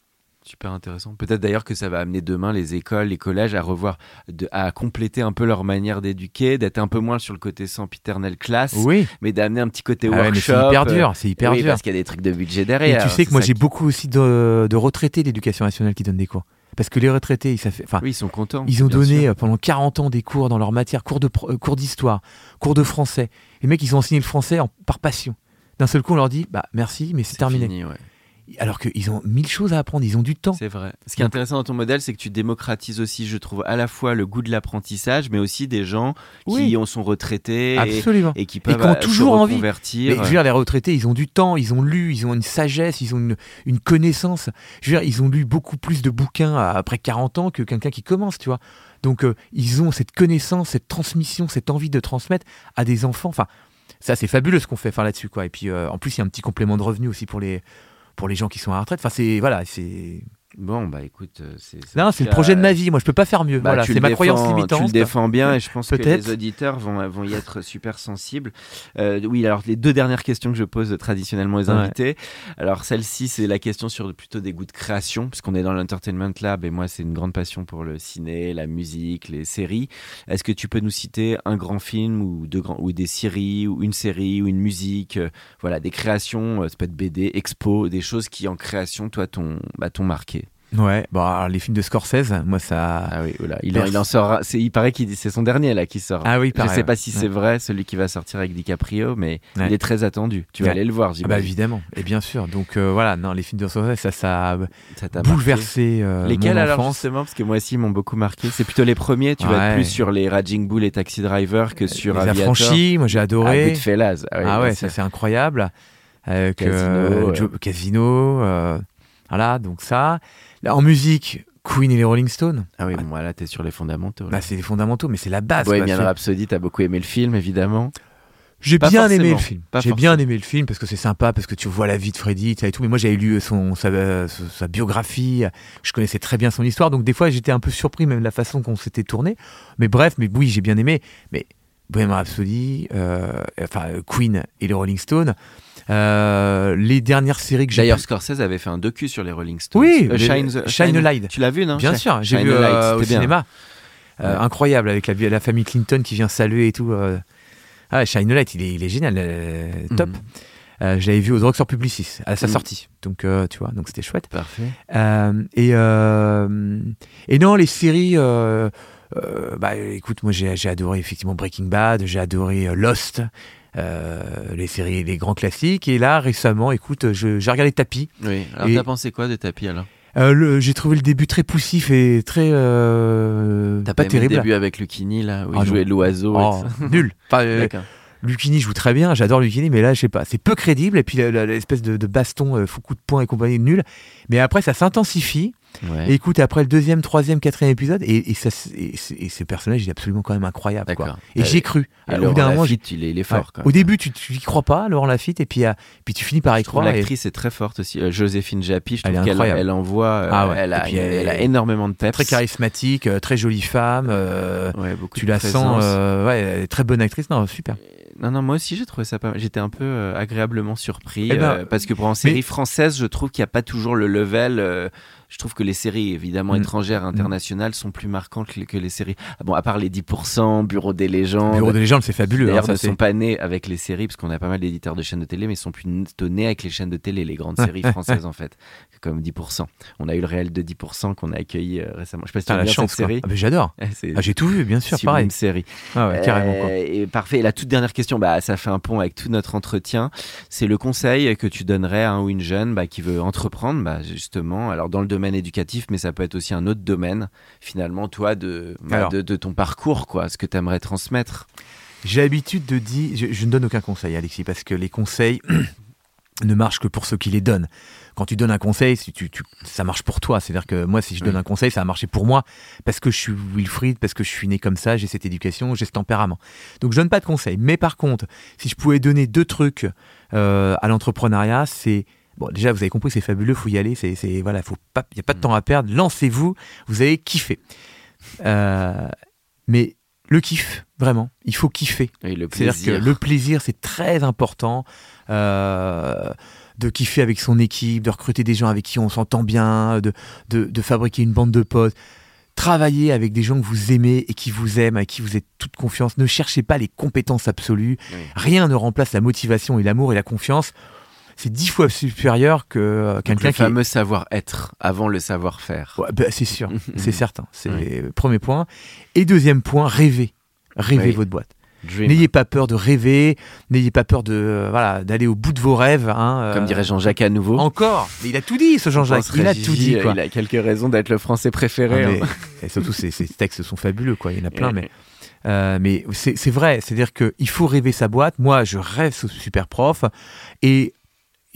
Super intéressant. Peut-être d'ailleurs que ça va amener demain les écoles, les collèges à revoir, de- à compléter un peu leur manière d'éduquer, d'être un peu moins sur le côté sempiternel classe, Oui, mais d'amener un petit côté Ah ouais, workshop. c'est hyper dur. C'est hyper oui, dur. parce qu'il y a des trucs de budget Et derrière. tu sais que c'est moi, j'ai qui- beaucoup aussi de, de retraités de l'éducation nationale qui donnent des cours. Parce que les retraités, ils, ça fait, Oui, ils sont contents. ils ont donné sûr. euh, pendant 40 ans des cours dans leur matière, cours de pro- euh, cours d'histoire, cours de français. Les mecs, ils ont enseigné le français en- par passion. D'un seul coup, on leur dit, bah merci, mais c'est C'est terminé. fini, ouais. Alors qu'ils ont mille choses à apprendre, ils ont du temps. C'est vrai. Ce qui est intéressant dans ton modèle, c'est que tu démocratises aussi, je trouve, à la fois le goût de l'apprentissage, mais aussi des gens qui en sont retraités et, Absolument. et qui peuvent qui ont toujours se envie. Mais je veux dire, les retraités, ils ont du temps, ils ont lu, ils ont une sagesse, ils ont une, une connaissance. Je veux dire, ils ont lu beaucoup plus de bouquins après 40 ans que quelqu'un qui commence, tu vois. Donc, euh, ils ont cette connaissance, cette transmission, cette envie de transmettre à des enfants. Enfin, ça, c'est fabuleux ce qu'on fait faire là-dessus, quoi. Et puis, euh, en plus, il y a un petit complément de revenu aussi pour les, pour les gens qui sont à la retraite. Enfin, c'est, voilà, c'est. Bon, bah écoute, euh, c'est Non, c'est le projet de ma vie. Moi, je peux pas faire mieux. Bah, voilà, c'est ma défends- croyance limitante. Tu le défends bien et je pense que les auditeurs vont, vont y être super sensibles. Euh, oui, alors les deux dernières questions que je pose traditionnellement aux Ouais. invités. Alors celle-ci, c'est la question sur plutôt des goûts de création, puisqu'on est dans l'Entertainment Lab et moi, c'est une grande passion pour le ciné, la musique, les séries. Est-ce que tu peux nous citer un grand film ou, deux grands, ou des séries, ou une série, ou une musique, euh, voilà, des créations, euh, ça peut être BD, expo, des choses qui en création, toi, t'ont bah, t'ont marqué? Ouais, bon, alors, les films de Scorsese, moi, ça. Ah oui, oula, il, en, il en sort. c'est- Il paraît qu'il c'est son dernier là qui sort. Ah oui, Je pareil, sais pas si Ouais. c'est vrai, celui qui va sortir avec DiCaprio, mais Ouais. il est très attendu. Tu vas aller le voir, Ah bah évidemment, et bien sûr. Donc euh, voilà, non, les films de Scorsese, ça, ça a Ça t'a marqué. bouleversé euh, Lesquels mon alors justement Parce que moi aussi, ils m'ont beaucoup marqué. C'est plutôt les premiers. Tu vas être plus sur les Raging Bull et Taxi Driver que sur Les Aviator. affranchis, moi j'ai Ah, adoré. Goodfellas. Ah, oui, Ah ouais, ça c'est incroyable. Avec Casino, euh. Joe- Casino, euh, voilà, donc ça. Là, en musique, Queen et les Rolling Stones. Ah oui, bon, voilà, t'es sur les fondamentaux. là. Bah, c'est les fondamentaux, mais c'est la base. Quoi. C'est- Rhapsody, t'as beaucoup aimé le film, évidemment. J'ai Pas bien forcément, aimé le film. J'ai bien aimé le film parce que c'est sympa, parce que tu vois la vie de Freddy et tout. Mais moi, j'avais lu son, sa, euh, sa biographie. Je connaissais très bien son histoire. Donc, des fois, j'étais un peu surpris, même de la façon qu'on s'était tourné. Mais bref, mais oui, j'ai bien aimé. Mais Bohemian Rhapsody, euh, enfin, Queen et les Rolling Stones, les dernières séries que j'ai D'ailleurs, pu- Scorsese avait fait un docu sur les Rolling Stones. Oui, Euh, les- Shine, the- Shine a Light. Tu l'as vu, non? Bien sûr, j'ai vu euh, au cinéma. Euh. Incroyable, avec la, la famille Clinton qui vient saluer et tout. euh. Ah, Shine a Light, il est, il est génial, euh, top. Euh, je l'avais vu au Drugstore Publicis à sa Mhm. sortie. Donc, euh, tu vois, donc c'était chouette. Parfait. Euh, et, euh, et non, les séries. euh, euh, bah, écoute, moi j'ai adoré effectivement Breaking Bad, j'ai adoré euh, Lost, euh, les séries, les grands classiques. Et là, récemment, écoute, j'ai regardé Tapis. Oui. Alors, t'as pensé quoi de Tapis alors? Euh, j'ai trouvé le début très poussif et très. euh, T'as pas terrible. le début avec Lucchini là où Ah il jouait l'oiseau. Oh, nul. Enfin, euh. Lucchini joue très bien, j'adore Lucchini, mais là, je sais pas, c'est peu crédible. Et puis l'espèce de, de baston, fou coup de poing et compagnie, nul. Mais après, ça s'intensifie. Ouais. Et écoute, après le deuxième, troisième, quatrième épisode, et, et, ça, et, et ce personnage, il est absolument quand même incroyable. Quoi. Et Euh, j'y ai cru. Et Au bout Laurent d'un moment, Lafitte, il est, il est fort. Ouais. quand Au début, tu tu y crois pas, Laurent Lafitte, et puis, euh, puis tu finis par y et- l'actrice est très forte aussi. Euh, Joséphine Japy, je Elle trouve est qu'elle incroyable. elle envoie. euh, Ah ouais. elle, a, Et puis elle elle a est énormément de peps. Très charismatique, euh, très jolie femme. euh, Ouais, beaucoup tu de la présence. sens, euh, très bonne actrice. Non, super. Non, non, moi aussi j'ai trouvé ça pas mal. J'étais un peu euh, agréablement surpris. Eh ben, euh, parce que pour une série française, je trouve qu'il n'y a pas toujours le level. euh, je trouve que les séries, évidemment, Mm. étrangères, internationales, sont plus marquantes que, que les séries. Ah bon, à part les 10%, Bureau des légendes. Bureau des légendes, c'est fabuleux. D'ailleurs, hein, ça, ne sont pas nés avec les séries, parce qu'on a pas mal d'éditeurs de chaînes de télé, mais ils sont plutôt nés avec les chaînes de télé, les grandes séries françaises, en fait. Comme 10%. On a eu le réel de 10% qu'on a accueilli euh, récemment. Je sais pas si tu aimes la chance. cette série. Ah, J'adore. Ah, J'ai tout vu, bien sûr, pareil. série. Ah ouais, carrément. Quoi. Euh, et parfait. Et la toute dernière question, bah, ça fait un pont avec tout notre entretien. C'est le conseil que tu donnerais à un ou une jeune bah, qui veut entreprendre, bah, justement, alors dans le domaine éducatif, mais ça peut être aussi un autre domaine, finalement, toi, de, bah, Alors. de, de ton parcours, quoi, ce que tu aimerais transmettre. J'ai l'habitude de dire, je, je ne donne aucun conseil, Alexis, parce que les conseils ne marchent que pour ceux qui les donnent. Quand tu donnes un conseil, si tu, tu- ça marche pour toi. C'est-à-dire que moi, si je donne Oui. un conseil, ça a marché pour moi, parce que je suis Wilfried, parce que je suis né comme ça, j'ai cette éducation, j'ai ce tempérament. Donc je donne pas de conseils. Mais par contre, si je pouvais donner deux trucs euh, à l'entrepreneuriat, c'est Bon, déjà, vous avez compris, c'est fabuleux, faut y aller. C'est, c'est voilà, faut pas, y a pas de temps à perdre. Lancez-vous, vous allez kiffer. Euh, mais le kiff, vraiment, il faut kiffer. C'est-à-dire plaisir. que le plaisir, c'est très important. euh, de kiffer avec son équipe, de recruter des gens avec qui on s'entend bien, de, de, de fabriquer une bande de potes. Travailler avec des gens que vous aimez et qui vous aiment, avec qui vous êtes toute confiance. Ne cherchez pas les compétences absolues. Oui. Rien ne remplace la motivation et l'amour et la confiance. C'est dix fois supérieur que euh, quelqu'un le qui est fameux savoir-être avant le savoir-faire. Ouais, bah, c'est sûr, c'est certain. C'est le premier point. Et deuxième point, rêvez. Rêvez Oui. votre boîte. N'ayez pas peur de rêver, n'ayez pas peur de euh, voilà d'aller au bout de vos rêves. hein, Comme euh, dirait Jean-Jacques à nouveau. Encore, mais il a tout dit, ce Jean-Jacques. Il a tout dit. Quoi. Il a quelques raisons d'être le français Ah, préféré. mais- hein. et surtout, ces, ces textes sont fabuleux, quoi. Il y en a plein, mais euh, mais c'est vrai. C'est-à-dire qu'il faut rêver sa boîte. Moi, je rêve ce super prof, et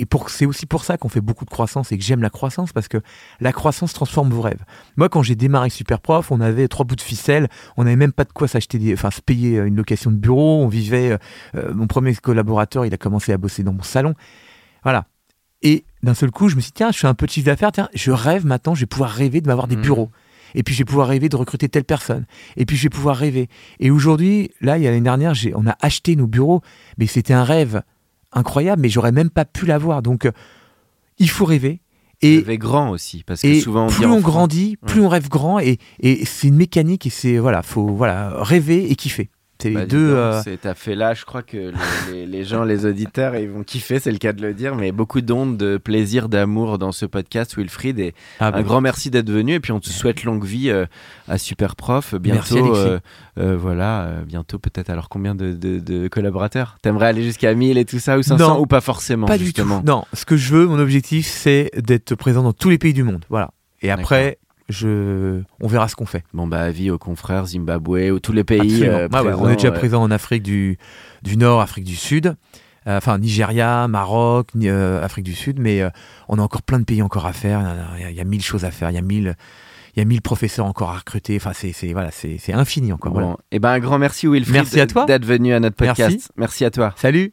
et pour c'est aussi pour ça qu'on fait beaucoup de croissance et que j'aime la croissance parce que la croissance transforme vos rêves. Moi, quand j'ai démarré Super Prof, on avait trois bouts de ficelle, on n'avait même pas de quoi s'acheter, des, enfin se payer euh, une location de bureau. On vivait. euh, euh, mon premier collaborateur, il a commencé à bosser dans mon salon. Voilà. Et d'un seul coup, je me suis dit, tiens, je fais un de chiffre d'affaires, tiens, je rêve maintenant, je vais pouvoir rêver de m'avoir des Mhm. bureaux. Et puis, je vais pouvoir rêver de recruter telle personne. Et puis, je vais pouvoir rêver. Et aujourd'hui, là, il y a l'année dernière, j'ai- on a acheté nos bureaux, mais c'était un rêve incroyable, mais j'aurais même pas pu l'avoir. Donc, euh, il faut rêver. Et, Rêver grand aussi, parce que souvent on plus on France- grandit, plus on rêve grand. Et, et c'est une mécanique. Et c'est, voilà, faut voilà, rêver et kiffer. C'est Bah, les deux. euh, T'as fait là, je crois que les, les- les gens, les auditeurs, ils vont kiffer, c'est le cas de le dire, mais beaucoup d'ondes de plaisir, d'amour dans ce podcast, Wilfried. Et ah, un bah, grand merci d'être venu. Et puis on te souhaite longue vie euh, à Super Prof. Merci, Bientôt, euh, euh, voilà, euh, bientôt peut-être. Alors combien de, de- de collaborateurs? T'aimerais aller jusqu'à 1000 et tout ça ou 500 Non, ou pas forcément Pas justement? du tout. Non, ce que je veux, mon objectif, c'est d'être présent dans tous les pays du monde. Voilà. Et après, je, on verra ce qu'on fait. Bon bah avis aux confrères Zimbabwe ou tous les pays. Euh, Ah ouais, on est déjà présent en Afrique du, du Nord, Afrique du Sud, euh, enfin Nigeria, Maroc, euh, Afrique du Sud, mais on a encore plein de pays encore à faire. Il y a, il y a mille choses à faire. Il y a mille, il y a mille professeurs encore à recruter. Enfin, c'est, voilà, c'est, c'est infini encore. Bon, voilà. et ben un grand merci Wilfried Merci à toi. d'être venu à notre podcast. Merci. merci à toi. Salut.